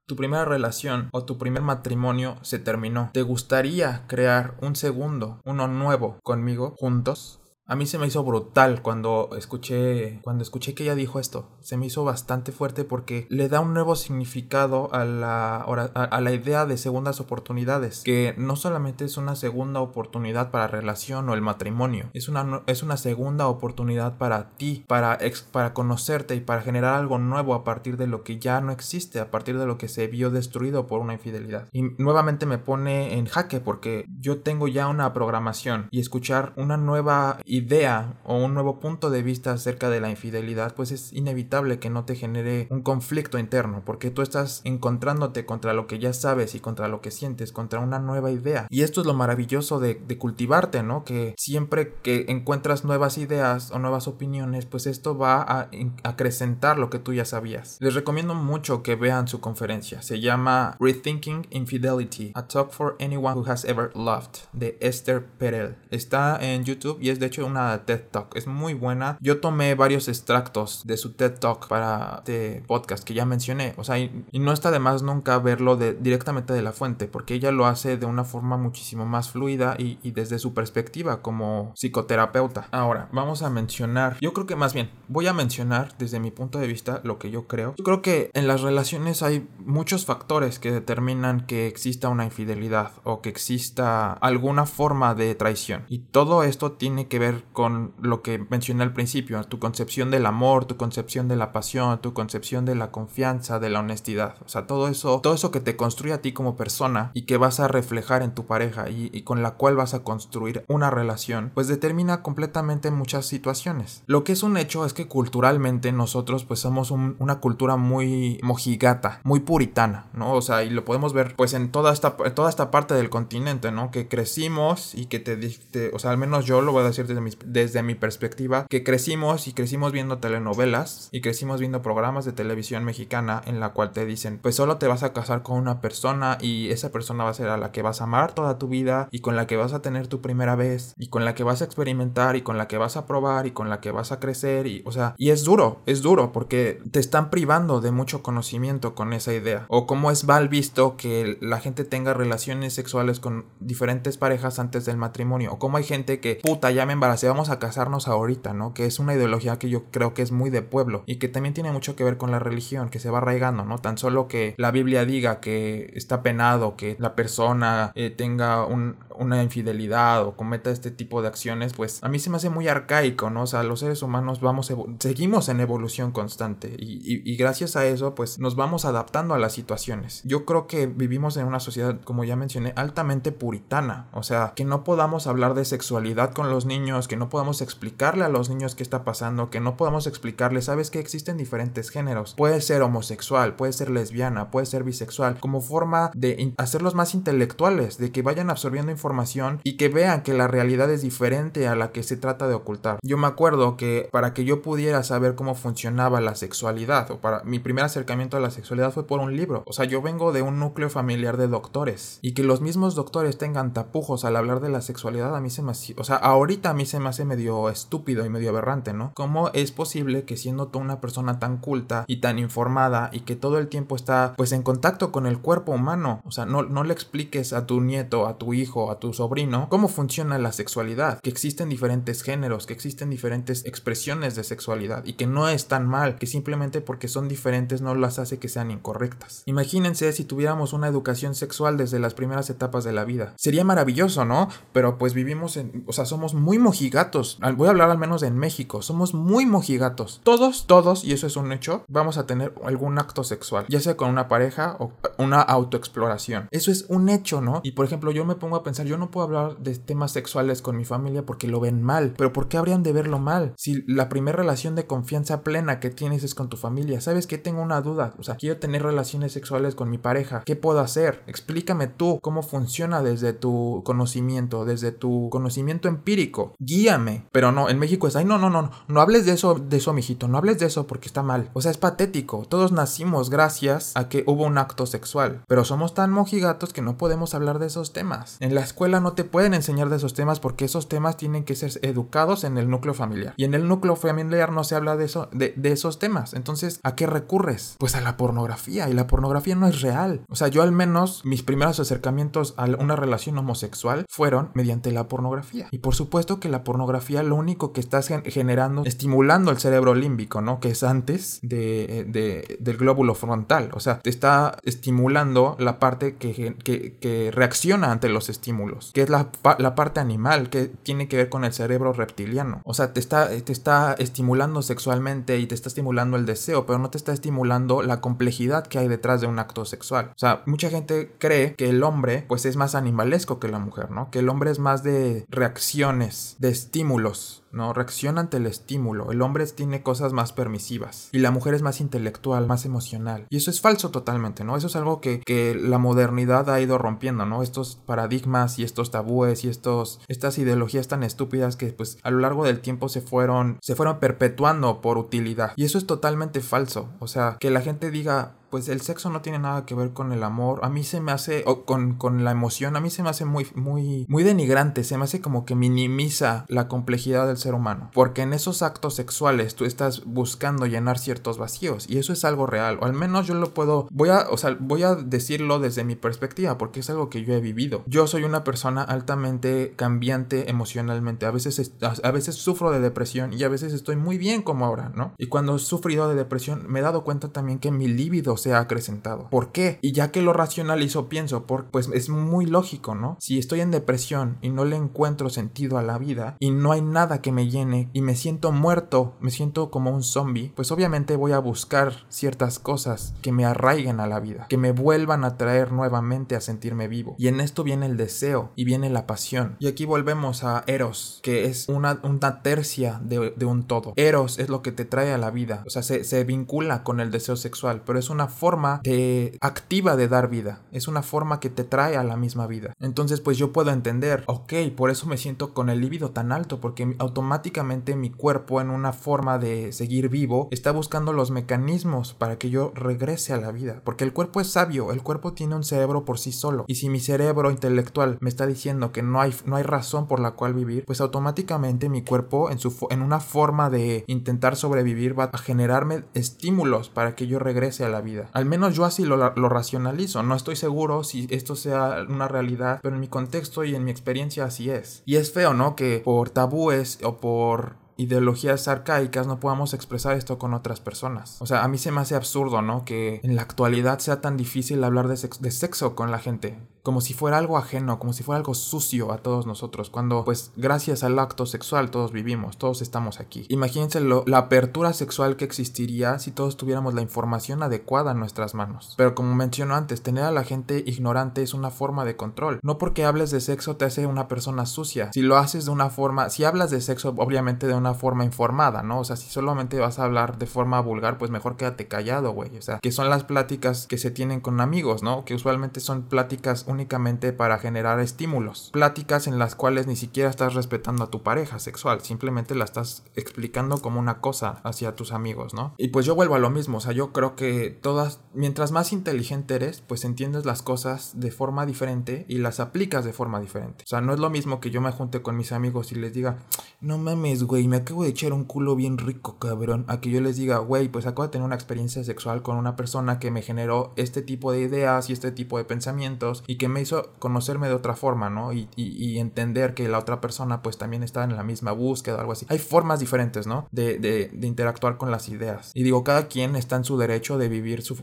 Tu primera relación o tu primer matrimonio se terminó. ¿Te gustaría crear un segundo, uno nuevo conmigo juntos? A mí se me hizo brutal cuando escuché cuando escuché que ella dijo esto. Se me hizo bastante fuerte porque le da un nuevo significado a la, a, la idea de segundas oportunidades, que no solamente es una segunda oportunidad para relación o el matrimonio, es una, es una segunda oportunidad para ti, para, para conocerte y para generar algo nuevo a partir de lo que ya no existe, a partir de lo que se vio destruido por una infidelidad. Y nuevamente me pone en jaque porque yo tengo ya una programación y escuchar una nueva idea o un nuevo punto de vista acerca de la infidelidad, pues es inevitable que no te genere un conflicto interno, porque tú estás encontrándote contra lo que ya sabes y contra lo que sientes, contra una nueva idea. Y esto es lo maravilloso de, cultivarte, ¿no? Que siempre que encuentras nuevas ideas o nuevas opiniones, pues esto va a acrecentar lo que tú ya sabías. Les recomiendo mucho que vean su conferencia. Se llama Rethinking Infidelity, a talk for anyone who has ever loved, de Esther Perel. Está en YouTube y es de hecho una TED Talk. Es muy buena. Yo tomé varios extractos de su TED Talk para este podcast que ya mencioné. O sea, y, no está de más nunca verlo de, directamente de la fuente, porque ella lo hace de una forma muchísimo más fluida y, y desde su perspectiva como psicoterapeuta. Ahora, vamos a mencionar, yo creo que más bien, voy a mencionar desde mi punto de vista lo que yo creo. Yo creo que en las relaciones hay muchos factores que determinan que exista una infidelidad o que exista alguna forma de traición. Y todo esto tiene que ver con lo que mencioné al principio, tu concepción del amor, tu concepción de la pasión, tu concepción de la confianza, de la honestidad. O sea, todo eso, todo eso que te construye a ti como persona y que vas a reflejar en tu pareja y, con la cual vas a construir una relación, pues determina completamente muchas situaciones. Lo que es un hecho es que culturalmente nosotros pues somos una cultura muy mojigata, muy puritana, ¿no? O sea, y lo podemos ver pues en toda esta, toda esta parte del continente, ¿no? Que crecimos y que te, te o sea, al menos yo lo voy a decir desde desde mi perspectiva, que crecimos y crecimos viendo telenovelas y crecimos viendo programas de televisión mexicana en la cual te dicen, pues solo te vas a casar con una persona y esa persona va a ser a la que vas a amar toda tu vida y con la que vas a tener tu primera vez y con la que vas a experimentar y con la que vas a probar y con la que vas a crecer y, o sea, y es duro, es duro porque te están privando de mucho conocimiento con esa idea. O cómo es mal visto que la gente tenga relaciones sexuales con diferentes parejas antes del matrimonio. O cómo hay gente que, puta, ya me embaracé, vamos a casarnos ahorita, ¿no? Que es una ideología que yo creo que es muy de pueblo y que también tiene mucho que ver con la religión, que se va arraigando, ¿no? Tan solo que la Biblia diga que está penado que la persona eh, tenga un, una infidelidad o cometa este tipo de acciones, pues a mí se me hace muy arcaico, ¿no? O sea, los seres humanos vamos, seguimos en evolución constante y, gracias a eso, pues nos vamos adaptando a las situaciones. Yo creo que vivimos en una sociedad, como ya mencioné, altamente puritana, o sea, que no podamos hablar de sexualidad con los niños, que no podamos explicarle a los niños qué está pasando, que no podamos explicarle, sabes que existen diferentes géneros, puede ser homosexual, puede ser lesbiana, puede ser bisexual, como forma de hacerlos más intelectuales, de que vayan absorbiendo información y que vean que la realidad es diferente a la que se trata de ocultar. Yo me acuerdo que para que yo pudiera saber cómo funcionaba la sexualidad o para mi primer acercamiento a la sexualidad fue por un libro. O sea, yo vengo de un núcleo familiar de doctores y que los mismos doctores tengan tapujos al hablar de la sexualidad a mí se me o sea, ahorita a mí se me hace medio estúpido y medio aberrante, ¿no? ¿Cómo es posible que siendo tú una persona tan culta y tan informada y que todo el tiempo está pues en contacto con el cuerpo humano, o sea, no, no le expliques a tu nieto, a tu hijo, tu sobrino cómo funciona la sexualidad, que existen diferentes géneros, que existen diferentes expresiones de sexualidad y que no es tan mal, que simplemente porque son diferentes no las hace que sean incorrectas. Imagínense si tuviéramos una educación sexual desde las primeras etapas de la vida. Sería maravilloso, ¿no? Pero pues vivimos en, o sea, somos muy mojigatos. Voy a hablar al menos en México, somos muy mojigatos. Todos, todos, y eso es un hecho, vamos a tener algún acto sexual, ya sea con una pareja o una autoexploración. Eso es un hecho, ¿no? Y por ejemplo, yo me pongo a pensar yo no puedo hablar de temas sexuales con mi familia porque lo ven mal. Pero ¿por qué habrían de verlo mal? Si la primera relación de confianza plena que tienes es con tu familia. ¿Sabes que Tengo una duda. O sea, quiero tener relaciones sexuales con mi pareja. ¿Qué puedo hacer? Explícame tú cómo funciona desde tu conocimiento, desde tu conocimiento empírico. Guíame. Pero no, en México es, ay, no, no, no, no hables de eso, de eso, mijito. No hables de eso porque está mal. O sea, es patético. Todos nacimos gracias a que hubo un acto sexual. Pero somos tan mojigatos que no podemos hablar de esos temas. En las escuela no te pueden enseñar de esos temas porque esos temas tienen que ser educados en el núcleo familiar. Y en el núcleo familiar no se habla de, eso, de, esos temas. Entonces, ¿a qué recurres? Pues a la pornografía. Y la pornografía no es real. O sea, yo al menos mis primeros acercamientos a una relación homosexual fueron mediante la pornografía. Y por supuesto que la pornografía lo único que estás generando, estimulando el cerebro límbico, ¿no? Que es antes de, del glóbulo frontal. O sea, te está estimulando la parte que, que, que reacciona ante los estímulos que es la, parte animal, que tiene que ver con el cerebro reptiliano. O sea, te está, te está estimulando sexualmente y te está estimulando el deseo, pero no te está estimulando la complejidad que hay detrás de un acto sexual. O sea, mucha gente cree que el hombre pues es más animalesco que la mujer, ¿no? Que el hombre es más de reacciones, de estímulos ¿no? Reacciona ante el estímulo. El hombre tiene cosas más permisivas y la mujer es más intelectual, más emocional. Y eso es falso totalmente, ¿no? Eso es algo que, que la modernidad ha ido rompiendo, ¿no? Estos paradigmas y estos tabúes y estos, estas ideologías tan estúpidas que pues a lo largo del tiempo se fueron, se fueron perpetuando por utilidad. Y eso es totalmente falso. O sea, que la gente diga, pues el sexo no tiene nada que ver con el amor. A mí se me hace, o con, con, la emoción, a mí se me hace muy, muy, muy denigrante. Se me hace como que minimiza la complejidad del ser humano. Porque en esos actos sexuales tú estás buscando llenar ciertos vacíos. Y eso es algo real. O al menos yo lo puedo, voy a, o sea, voy a decirlo desde mi perspectiva. Porque es algo que yo he vivido. Yo soy una persona altamente cambiante emocionalmente. A veces, a veces sufro de depresión y a veces estoy muy bien como ahora, ¿no? Y cuando he sufrido de depresión me he dado cuenta también que mi líbido se ha acrecentado. ¿Por qué? Y ya que lo racionalizo, pienso, por, pues es muy lógico, ¿no? Si estoy en depresión y no le encuentro sentido a la vida y no hay nada que me llene y me siento muerto, me siento como un zombie, pues obviamente voy a buscar ciertas cosas que me arraiguen a la vida, que me vuelvan a traer nuevamente a sentirme vivo. Y en esto viene el deseo y viene la pasión. Y aquí volvemos a Eros, que es una, tercia de, un todo. Eros es lo que te trae a la vida, o sea, se, vincula con el deseo sexual, pero es una una forma de activa de dar vida, es una forma que te trae a la misma vida. Entonces, pues yo puedo entender, ok, por eso me siento con el líbido tan alto, porque automáticamente mi cuerpo en una forma de seguir vivo está buscando los mecanismos para que yo regrese a la vida, porque el cuerpo es sabio, el cuerpo tiene un cerebro por sí solo, y si mi cerebro intelectual me está diciendo que no hay, no hay razón por la cual vivir, pues automáticamente mi cuerpo en, su, en una forma de intentar sobrevivir va a generarme estímulos para que yo regrese a la vida. Al menos yo así lo, lo racionalizo, no estoy seguro si esto sea una realidad, pero en mi contexto y en mi experiencia así es. Y es feo, ¿no? Que por tabúes o por ideologías arcaicas no podamos expresar esto con otras personas. O sea, a mí se me hace absurdo, ¿no? Que en la actualidad sea tan difícil hablar de, de sexo con la gente como si fuera algo ajeno, como si fuera algo sucio a todos nosotros, cuando pues gracias al acto sexual todos vivimos, todos estamos aquí. Imagínense la apertura sexual que existiría si todos tuviéramos la información adecuada en nuestras manos. Pero como menciono antes, tener a la gente ignorante es una forma de control. No porque hables de sexo te hace una persona sucia. Si lo haces de una forma, si hablas de sexo obviamente de una forma informada, ¿no? O sea, si solamente vas a hablar de forma vulgar, pues mejor quédate callado, güey. O sea, que son las pláticas que se tienen con amigos, ¿no? Que usualmente son pláticas únicamente para generar estímulos. Pláticas en las cuales ni siquiera estás respetando a tu pareja sexual, simplemente la estás explicando como una cosa hacia tus amigos, ¿no? Y pues yo vuelvo a lo mismo, o sea, yo creo que todas, mientras más inteligente eres, pues entiendes las cosas de forma diferente y las aplicas de forma diferente. O sea, no es lo mismo que yo me junte con mis amigos y les diga, no mames, güey, me acabo de echar un culo bien rico, cabrón. A que yo les diga, güey, pues acabo de tener una experiencia sexual con una persona que me generó este tipo de ideas y este tipo de pensamientos y que me hizo conocerme de otra forma, ¿no? Y, entender que la otra persona pues también está en la misma búsqueda o algo así. Hay formas diferentes, ¿no? De, interactuar con las ideas. Y digo, cada quien está en su derecho de vivir su,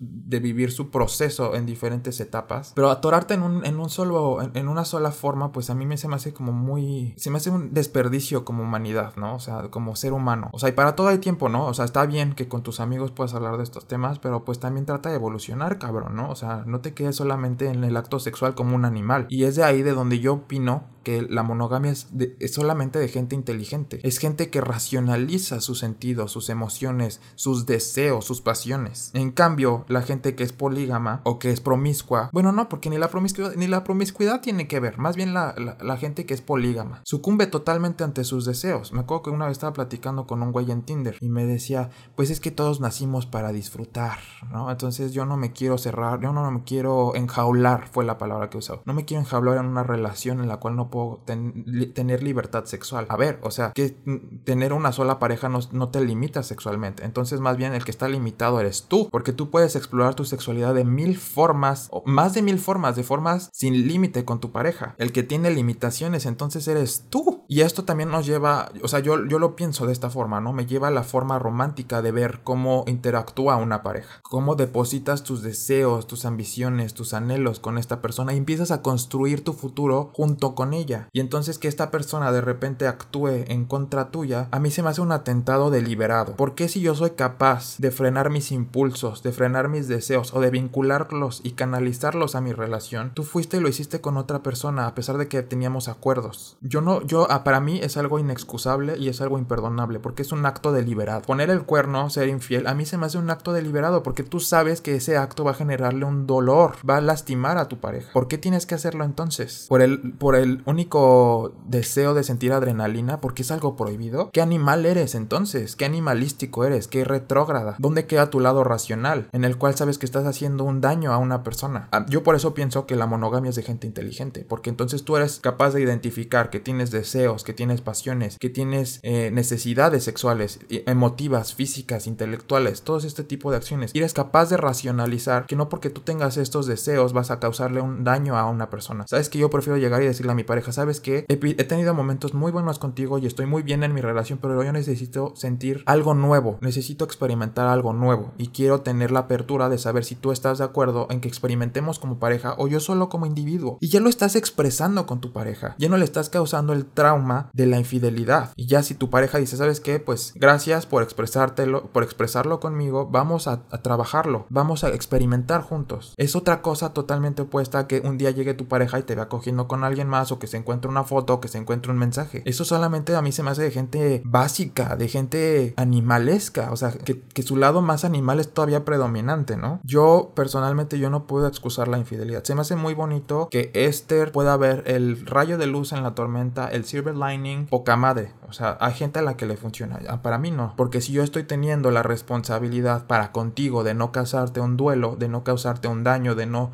de, vivir su proceso en diferentes etapas. Pero atorarte en un, en un solo, en, una sola forma, pues a mí me se me hace como muy, se me hace un desperdicio como humanidad, ¿no? O sea, como ser humano. O sea, y para todo hay tiempo, ¿no? O sea, está bien que con tus amigos puedas hablar de estos temas, pero pues también trata de evolucionar, cabrón, ¿no? O sea, no te quedes solamente en el sexual como un animal. Y es de ahí de donde yo opino que la monogamia es, solamente de gente inteligente. Es gente que racionaliza sus sentidos, sus emociones, sus deseos, sus pasiones. En cambio, la gente que es polígama o que es promiscua, bueno, no, porque ni la promiscuidad, ni la promiscuidad tiene que ver. Más bien la, la, gente que es polígama. Sucumbe totalmente ante sus deseos. Me acuerdo que una vez estaba platicando con un güey en Tinder y me decía, pues es que todos nacimos para disfrutar, ¿no? Entonces yo no me quiero cerrar, yo no me quiero enjaular, fue la palabra que usado. No me quiero enjaular en una relación en la cual no puedo tener libertad sexual. A ver, o sea, que tener una sola pareja no, no te limita sexualmente. Entonces, más bien el que está limitado eres tú, porque tú puedes explorar tu sexualidad de mil formas, o más de mil formas, de formas sin límite con tu pareja. El que tiene limitaciones, entonces eres tú. Y esto también nos lleva, o sea, yo, yo lo pienso de esta forma, ¿no? Me lleva a la forma romántica de ver cómo interactúa una pareja, cómo depositas tus deseos, tus ambiciones, tus anhelos con esta persona y empiezas a construir tu futuro junto con ella. Y entonces que esta persona de repente actúe en contra tuya, a mí se me hace un atentado deliberado. ¿Por qué si yo soy capaz de frenar mis impulsos, de frenar mis deseos o de vincularlos y canalizarlos a mi relación, tú fuiste y lo hiciste con otra persona a pesar de que teníamos acuerdos? Yo no, yo, ah, para mí es algo inexcusable y es algo imperdonable porque es un acto deliberado. Poner el cuerno, ser infiel, a mí se me hace un acto deliberado porque tú sabes que ese acto va a generarle un dolor, va a lastimar a tu pareja. ¿Por qué tienes que hacerlo entonces? Por el, por el único deseo de sentir adrenalina porque es algo prohibido? ¿Qué animal eres entonces? ¿Qué animalístico eres? ¿Qué retrógrada? ¿Dónde queda tu lado racional en el cual sabes que estás haciendo un daño a una persona? Ah, yo por eso pienso que la monogamia es de gente inteligente, porque entonces tú eres capaz de identificar que tienes deseos, que tienes pasiones, que tienes eh, necesidades sexuales, emotivas, físicas, intelectuales, todo este tipo de acciones. Y eres capaz de racionalizar que no porque tú tengas estos deseos vas a causarle un daño a una persona. Sabes que yo prefiero llegar y decirle a mi pareja, sabes que he, tenido momentos muy buenos contigo y estoy muy bien en mi relación, pero yo necesito sentir algo nuevo, necesito experimentar algo nuevo y quiero tener la apertura de saber si tú estás de acuerdo en que experimentemos como pareja o yo solo como individuo. Y ya lo estás expresando con tu pareja, ya no le estás causando el trauma de la infidelidad. Y ya si tu pareja dice, ¿sabes qué? Pues gracias por expresártelo, por expresarlo conmigo, vamos a, a trabajarlo, vamos a experimentar juntos. Es otra cosa totalmente opuesta a que un día llegue tu pareja y te vea cogiendo con alguien más o que se encuentre una foto o que se encuentre un mensaje. Eso solamente a mí se me hace de gente básica, de gente animalesca, o sea, que, que su lado más animal es todavía predominante, ¿no? Yo personalmente yo no puedo excusar la infidelidad. Se me hace muy bonito que Esther pueda ver el rayo de luz en la tormenta, el silver lining, poca madre. O sea, hay gente a la que le funciona. Ah, para mí no. Porque si yo estoy teniendo la responsabilidad para contigo de no causarte un duelo, de no causarte un daño, de no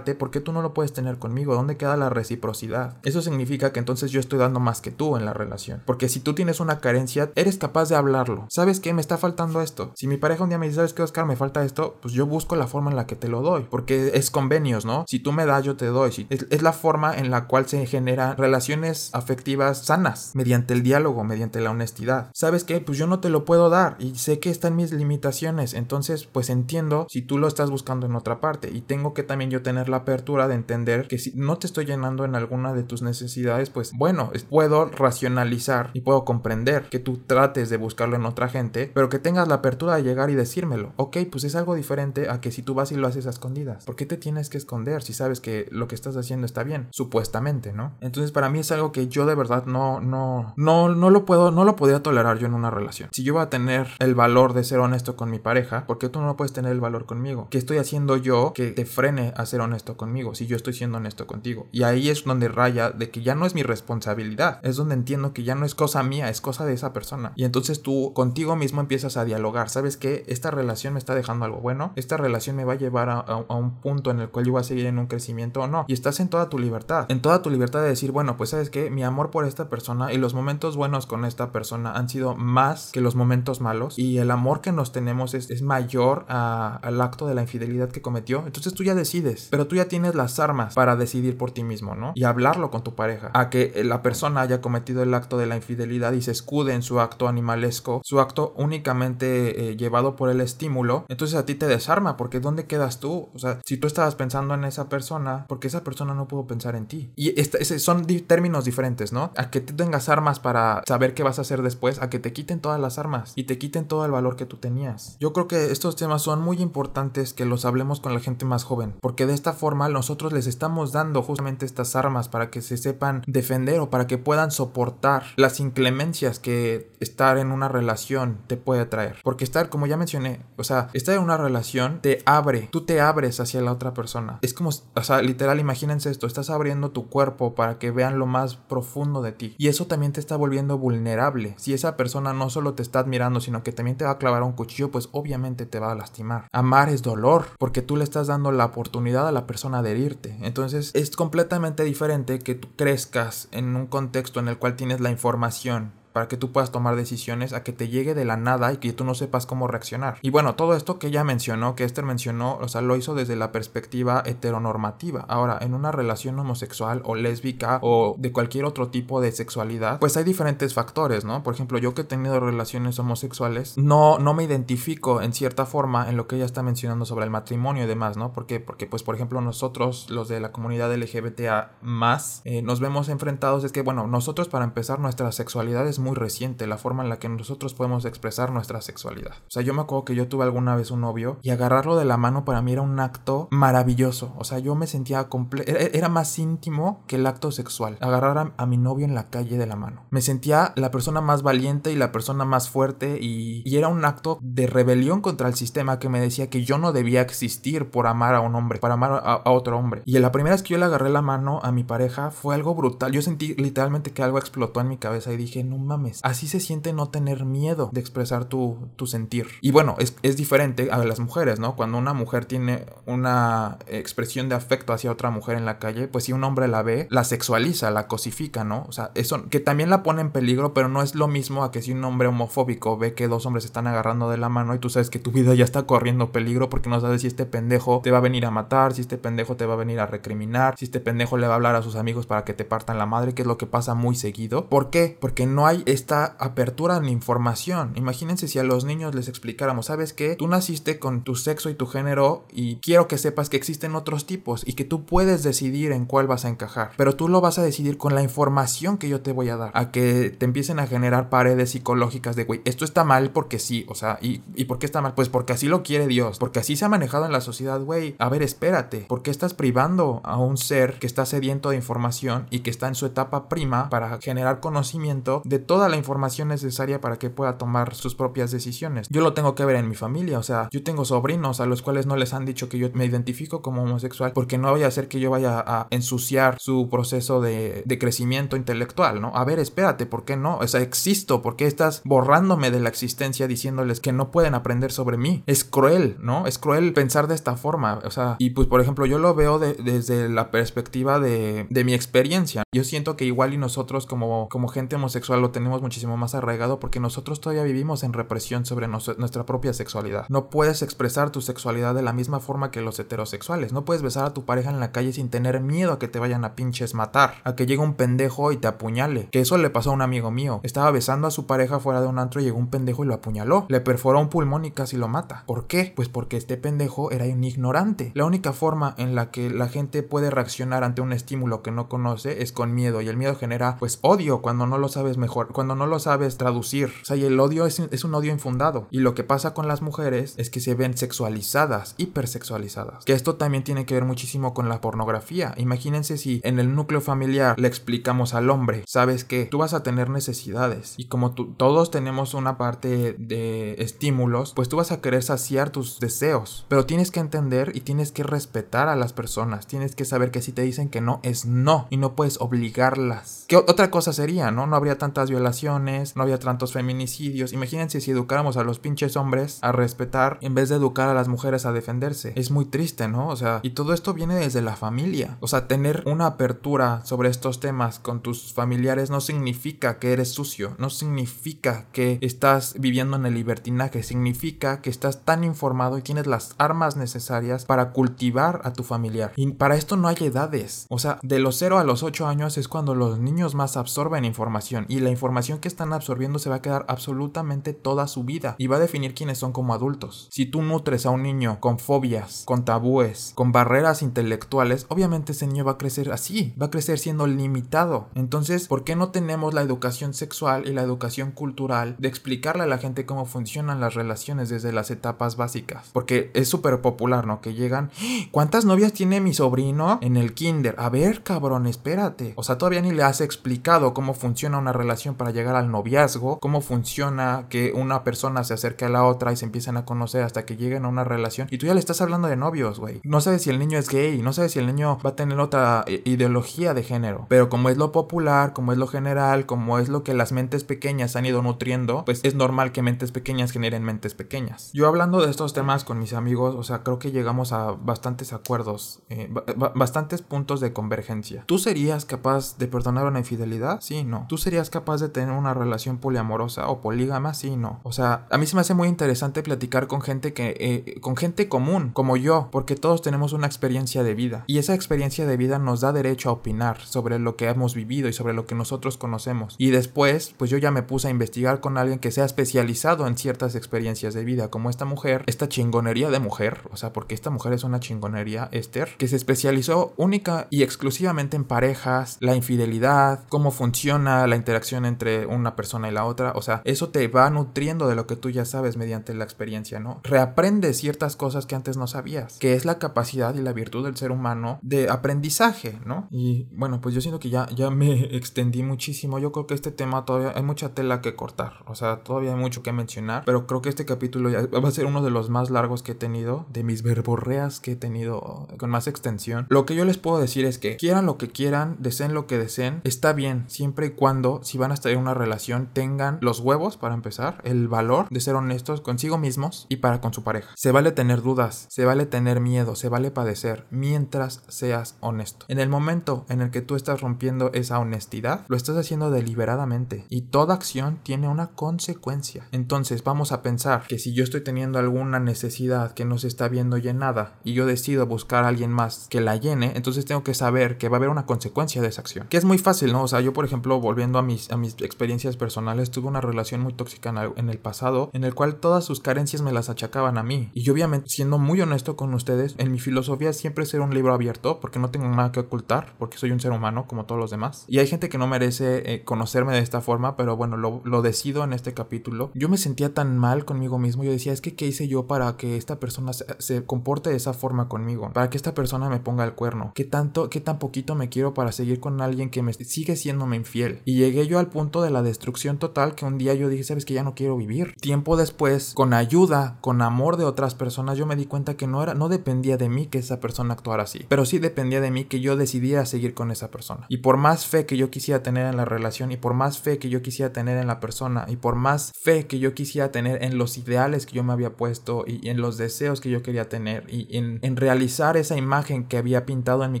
lastimarte, ¿por qué tú no lo puedes tener conmigo? ¿Dónde queda la reciprocidad? Eso significa que entonces yo estoy dando más que tú en la relación. Porque si tú tienes una carencia, eres capaz de hablarlo. ¿Sabes qué? Me está faltando esto. Si mi pareja un día me dice, ¿sabes qué, Oscar? Me falta esto, pues yo busco la forma en la que te lo doy. Porque es convenios, ¿no? Si tú me das, yo te doy. es, es la forma en la cual se generan relaciones afectivas sanas, mediante el diálogo, mediante la honestidad. ¿Sabes qué? Pues yo no te lo puedo dar y sé que están mis limitaciones. Entonces, pues entiendo si tú lo estás buscando en otra parte. Y tengo que también yo tener la apertura de entender que si no te estoy llenando en alguna de tus necesidades, pues bueno, puedo racionalizar y puedo comprender que tú trates de buscarlo en otra gente, pero que tengas la apertura de llegar y decírmelo. Ok, pues es algo diferente a que si tú vas y lo haces a escondidas. ¿Por qué te tienes que esconder si sabes que lo que estás haciendo está bien? Supuestamente, ¿no? Entonces para mí es algo que yo de verdad no, no, no, no lo puedo, no lo podría tolerar yo en una relación. Si yo voy a tener el valor de ser honesto con mi pareja, ¿por qué tú no puedes tener el valor conmigo? ¿Qué estoy haciendo yo que te frene a ser honesto conmigo si yo estoy siendo honesto contigo? Y ahí es donde raya de que ya no es mi responsabilidad. Es donde entiendo que ya no es cosa mía, es cosa de esa persona. Y entonces tú contigo mismo empiezas a dialogar. ¿Sabes qué? Esta relación me está dejando algo bueno. Esta relación me va a llevar a, un punto en el cual yo voy a seguir en un crecimiento o no. Y estás en toda tu libertad. En toda tu libertad de decir, bueno, pues sabes qué? Mi amor por esta persona y los momentos buenos con esta persona han sido más que los momentos malos. Y el amor que nos tenemos es, es mayor al acto de la infidelidad que cometió. Entonces tú ya decides. Pero tú ya tienes las armas para decidir por ti mismo, ¿no? Y hablarlo con tu pareja. A que la persona haya cometido el acto de la infidelidad y se escude en su acto animalesco, su acto únicamente eh, llevado por el estímulo, entonces a ti te desarma, porque ¿dónde quedas tú? O sea, si tú estabas pensando en esa persona, porque esa persona no pudo pensar en ti. Y son términos diferentes, ¿no? A que tú tengas armas para saber qué vas a hacer después, a que te quiten todas las armas y te quiten todo el valor que tú tenías. Yo creo que estos temas son muy importantes que los hablemos con la gente más joven, porque de esta forma nosotros les estamos dando justamente estas armas para que se sepan defender o para que puedan soportar las inclemencias que estar en una relación te puede traer. Porque estar, como ya mencioné, o sea, estar en una relación te abre, tú te abres hacia la otra persona. Es como, o sea, literal, imagínense esto, estás abriendo tu cuerpo para que vean lo más profundo de ti. Y eso también te está volviendo vulnerable. Si esa persona no solo te está admirando, sino que también te va a clavar un cuchillo, pues obviamente te va a lastimar. Amar es dolor, porque tú le estás dando la oportunidad a la persona de herirte. Entonces es completamente diferente que tú crezcas en un contexto en el cual tienes la información para que tú puedas tomar decisiones a que te llegue de la nada y que tú no sepas cómo reaccionar. Y bueno, todo esto que ella mencionó, que Esther mencionó, o sea, lo hizo desde la perspectiva heteronormativa. Ahora, en una relación homosexual o lésbica o de cualquier otro tipo de sexualidad, pues hay diferentes factores, ¿no? Por ejemplo, yo que he tenido relaciones homosexuales, no, no me identifico en cierta forma en lo que ella está mencionando sobre el matrimonio y demás, ¿no? ¿Por qué? Porque, pues, por ejemplo, nosotros, los de la comunidad LGBTA más, eh, nos vemos enfrentados, es que, bueno, nosotros para empezar nuestra sexualidad es muy reciente la forma en la que nosotros podemos expresar nuestra sexualidad. O sea, yo me acuerdo que yo tuve alguna vez un novio y agarrarlo de la mano para mí era un acto maravilloso. O sea, yo me sentía completo. Era, más íntimo que el acto sexual. Agarrar a, mi novio en la calle de la mano. Me sentía la persona más valiente y la persona más fuerte y, era un acto de rebelión contra el sistema que me decía que yo no debía existir por amar a un hombre, para amar a, a otro hombre. Y la primera vez que yo le agarré la mano a mi pareja fue algo brutal. Yo sentí literalmente que algo explotó en mi cabeza y dije, no mames. Así se siente no tener miedo de expresar tu, tu sentir. Y bueno, es, es, diferente a las mujeres, ¿no? Cuando una mujer tiene una expresión de afecto hacia otra mujer en la calle, pues si un hombre la ve, la sexualiza, la cosifica, ¿no? O sea, eso que también la pone en peligro, pero no es lo mismo a que si un hombre homofóbico ve que dos hombres están agarrando de la mano y tú sabes que tu vida ya está corriendo peligro porque no sabes si este pendejo te va a venir a matar, si este pendejo te va a venir a recriminar, si este pendejo le va a hablar a sus amigos para que te partan la madre, que es lo que pasa muy seguido. ¿Por qué? Porque no hay esta apertura en la información. Imagínense si a los niños les explicáramos, ¿sabes qué? Tú naciste con tu sexo y tu género y quiero que sepas que existen otros tipos y que tú puedes decidir en cuál vas a encajar, pero tú lo vas a decidir con la información que yo te voy a dar, a que te empiecen a generar paredes psicológicas de, güey, esto está mal porque sí, o sea, ¿y, ¿y por qué está mal? Pues porque así lo quiere Dios, porque así se ha manejado en la sociedad, güey. A ver, espérate, ¿por qué estás privando a un ser que está sediento de información y que está en su etapa prima para generar conocimiento de toda la información necesaria para que pueda tomar sus propias decisiones? Yo lo tengo que ver en mi familia, o sea, yo tengo sobrinos a los cuales no les han dicho que yo me identifico como homosexual porque no voy a hacer que yo vaya a ensuciar su proceso de, de crecimiento intelectual, ¿no? A ver, espérate, ¿por qué no? O sea, existo, ¿por qué estás borrándome de la existencia diciéndoles que no pueden aprender sobre mí? Es cruel, ¿no? Es cruel pensar de esta forma, o sea, y pues por ejemplo yo lo veo desde la perspectiva de, de, mi experiencia. Yo siento que igual y nosotros como, como gente homosexual lo tenemos muchísimo más arraigado porque nosotros todavía vivimos en represión sobre nuestra propia sexualidad. No puedes expresar tu sexualidad de la misma forma que los heterosexuales. No puedes besar a tu pareja en la calle sin tener miedo a que te vayan a pinches matar, a que llegue un pendejo y te apuñale. Que eso le pasó a un amigo mío. Estaba besando a su pareja fuera de un antro y llegó un pendejo y lo apuñaló. Le perforó un pulmón y casi lo mata. ¿Por qué? Pues porque este pendejo era un ignorante. La única forma en la que la gente puede reaccionar ante un estímulo que no conoce es con miedo y el miedo genera pues odio cuando no lo sabes mejor, cuando no lo sabes traducir. O sea, y el odio es, es un odio infundado. Y lo que pasa con las mujeres es que se ven sexualizadas, hipersexualizadas. Que esto también tiene que ver muchísimo con la pornografía. Imagínense si en el núcleo familiar le explicamos al hombre, sabes que tú vas a tener necesidades y como tú, todos tenemos una parte de estímulos, pues tú vas a querer saciar tus deseos, pero tienes que entender y tienes que respetar a las personas, tienes que saber que si te dicen que no es no y no puedes obligarlas. ¿Qué otra cosa sería, no? No habría tantas violaciones, no habría tantos feminicidios. Imagínense si educáramos a los pinches hombres a respetar en vez de educar a las mujeres a defenderse. Es muy triste, ¿no? O sea, y todo esto viene desde la familia. O sea, tener una apertura sobre estos temas con tus familiares no significa que eres sucio, no significa que estás viviendo en el libertinaje, significa que estás tan informado y tienes las armas necesarias para cultivar a tu familiar. Y para esto no hay edades. O sea, de los 0 a los 8 años es cuando los niños más absorben información y la información que están absorbiendo se va a quedar absolutamente toda su vida y va a definir quiénes son como adultos. Si tú nutres a un niño con fobias, con tabúes, con barreras intelectuales, obviamente ese niño va a crecer así, va a crecer siendo limitado. Entonces, ¿por qué no tenemos la educación sexual y la educación cultural de explicarle a la gente cómo funcionan las relaciones desde las etapas básicas? Porque es súper popular, ¿no? Que llegan, ¡Ah! ¿cuántas novias tiene mi sobrino en el kinder? A ver, cabrón, espérate. O sea, todavía ni le has explicado cómo funciona una relación para llegar al noviazgo, cómo funciona que una persona se acerque a la otra y se empiecen a conocer hasta que lleguen a una relación. Y tú ya le estás hablando de novios, güey. No sabes si el niño es gay, no sabes si el niño va a tener otra eh, ideología de género. Pero como es lo popular, como es lo general, como es lo que las mentes pequeñas han ido nutriendo, pues es normal que mentes pequeñas generen mentes pequeñas. Yo hablando de estos temas con mis amigos, o sea, creo que llegamos a bastantes acuerdos, eh, bastantes puntos de convergencia. ¿Tú serías capaz de perdonar una infidelidad? Sí, no. ¿Tú serías capaz de tener una relación poliamorosa o polígama? Sí, no. O sea, a mí se me hace muy interesante platicar con gente que, eh, con gente común, como yo, porque todos tenemos una experiencia de vida. Y esa experiencia de vida nos da derecho a opinar sobre lo que hemos vivido y sobre lo que nosotros conocemos. Y después, pues yo ya me puse a investigar con alguien que sea especializado en ciertas experiencias de vida, como esta mujer, esta chingonería de mujer, o sea, porque esta mujer es una chingonería, Esther, que se especializó única y exclusivamente en parejas, la infidelidad, cómo funciona la interacción entre una persona y la otra, o sea, eso te va nutriendo de lo que tú ya sabes mediante la experiencia, ¿no? Reaprendes ciertas cosas que antes no sabías, que es la capacidad y la virtud del ser humano de aprendizaje, ¿no? Y bueno, pues yo siento que ya, ya me extendí muchísimo, yo creo que este tema todavía hay mucha tela que cortar, o sea, todavía hay mucho que mencionar, pero creo que este capítulo ya va a ser uno de los más largos que he tenido, de mis verborreas que he tenido con más extensión. Lo que yo les puedo decir es que quieran lo que quieran, deseen lo que deseen, está bien, siempre y cuando, si van a una relación, tengan los huevos para empezar, el valor de ser honestos consigo mismos y para con su pareja. Se vale tener dudas, se vale tener miedo, se vale padecer, mientras seas honesto. En el momento en el que tú estás rompiendo esa honestidad, lo estás haciendo deliberadamente y toda acción tiene una consecuencia. Entonces vamos a pensar que si yo estoy teniendo alguna necesidad que no se está viendo llenada y yo decido buscar a alguien más que la llene, entonces tengo que saber que va a haber una consecuencia de esa acción. Que es muy fácil, ¿no? O sea, yo por ejemplo, volviendo a a mis mis experiencias personales, tuve una relación muy tóxica en el pasado, en el cual todas sus carencias me las achacaban a mí. Y obviamente, siendo muy honesto con ustedes, en mi filosofía siempre ser un libro abierto, porque no tengo nada que ocultar, porque soy un ser humano como todos los demás. Y hay gente que no merece eh, conocerme de esta forma, pero bueno, lo, lo decido en este capítulo. Yo me sentía tan mal conmigo mismo, yo decía, es que ¿qué hice yo para que esta persona se, se comporte de esa forma conmigo? Para que esta persona me ponga el cuerno. ¿Qué tanto, qué tan poquito me quiero para seguir con alguien que me sigue siéndome infiel? Y llegué yo al punto de la destrucción total que un día yo dije, sabes que ya no quiero vivir. Tiempo después, con ayuda, con amor de otras personas, yo me di cuenta que no era, no dependía de mí que esa persona actuara así, pero sí dependía de mí que yo decidiera seguir con esa persona. Y por más fe que yo quisiera tener en la relación, y por más fe que yo quisiera tener en la persona, y por más fe que yo quisiera tener en los ideales que yo me había puesto, y en los deseos que yo quería tener, y en, en realizar esa imagen que había pintado en mi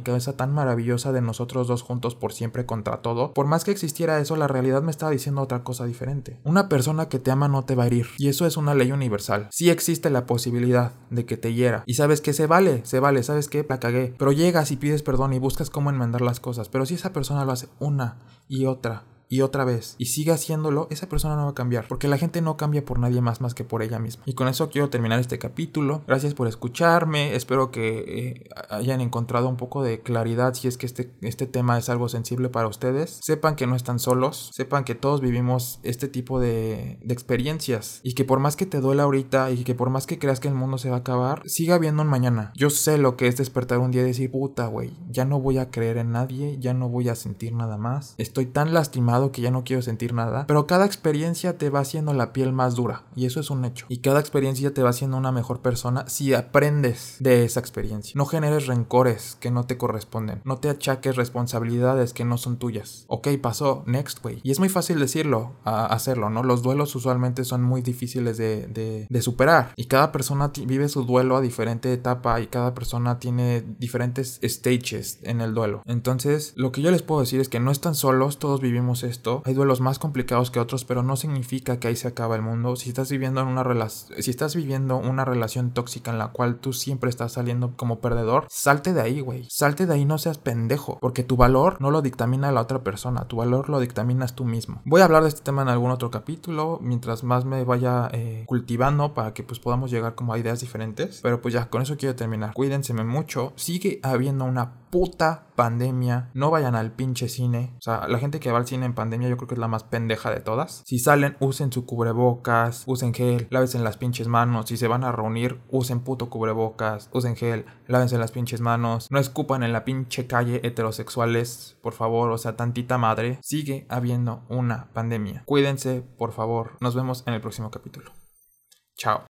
cabeza tan maravillosa de nosotros dos juntos por siempre contra todo, por más que existiera eso, la realidad me estaba diciendo otra cosa diferente. Una persona que te ama no te va a herir, y eso es una ley universal. Sí existe la posibilidad de que te hiera, y sabes que se vale, se vale, sabes que la cagué, pero llegas y pides perdón y buscas cómo enmendar las cosas, pero si esa persona lo hace una y otra y otra vez y sigue haciéndolo, esa persona no va a cambiar. Porque la gente no cambia por nadie más más que por ella misma. Y con eso quiero terminar este capítulo. Gracias por escucharme. Espero que eh, hayan encontrado un poco de claridad si es que este, este tema es algo sensible para ustedes. Sepan que no están solos. Sepan que todos vivimos este tipo de, experiencias. Y que por más que te duela ahorita y que por más que creas que el mundo se va a acabar, siga habiendo un mañana. Yo sé lo que es despertar un día y decir, puta, güey, ya no voy a creer en nadie, ya no voy a sentir nada más. Estoy tan lastimado que ya no quiero sentir nada, pero cada experiencia te va haciendo la piel más dura y eso es un hecho. Y cada experiencia te va haciendo una mejor persona si aprendes de esa experiencia. No generes rencores que no te corresponden. No te achaques responsabilidades que no son tuyas. Ok, pasó, next way. Y es muy fácil decirlo, hacerlo, ¿no? Los duelos usualmente son muy difíciles de, de, de superar y cada persona vive su duelo a diferente etapa y cada persona tiene diferentes stages en el duelo. Entonces, lo que yo les puedo decir es que no están solos, todos vivimos esto. Hay duelos más complicados que otros, pero no significa que ahí se acaba el mundo. Si estás viviendo en una relación, si estás viviendo una relación tóxica en la cual tú siempre estás saliendo como perdedor, salte de ahí, güey. Salte de ahí, no seas pendejo, porque tu valor no lo dictamina la otra persona, tu valor lo dictaminas tú mismo. Voy a hablar de este tema en algún otro capítulo, mientras más me vaya eh, cultivando para que pues podamos llegar como a ideas diferentes. Pero pues ya, con eso quiero terminar. Cuídense mucho. Sigue habiendo una puta pandemia. No vayan al pinche cine. O sea, la gente que va al cine en pandemia yo creo que es la más pendeja de todas. Si salen, usen su cubrebocas, usen gel, lávense las pinches manos. Si se van a reunir, usen puto cubrebocas, usen gel, lávense las pinches manos. No escupan en la pinche calle heterosexuales, por favor. O sea, tantita madre. Sigue habiendo una pandemia. Cuídense, por favor. Nos vemos en el próximo capítulo. Chao.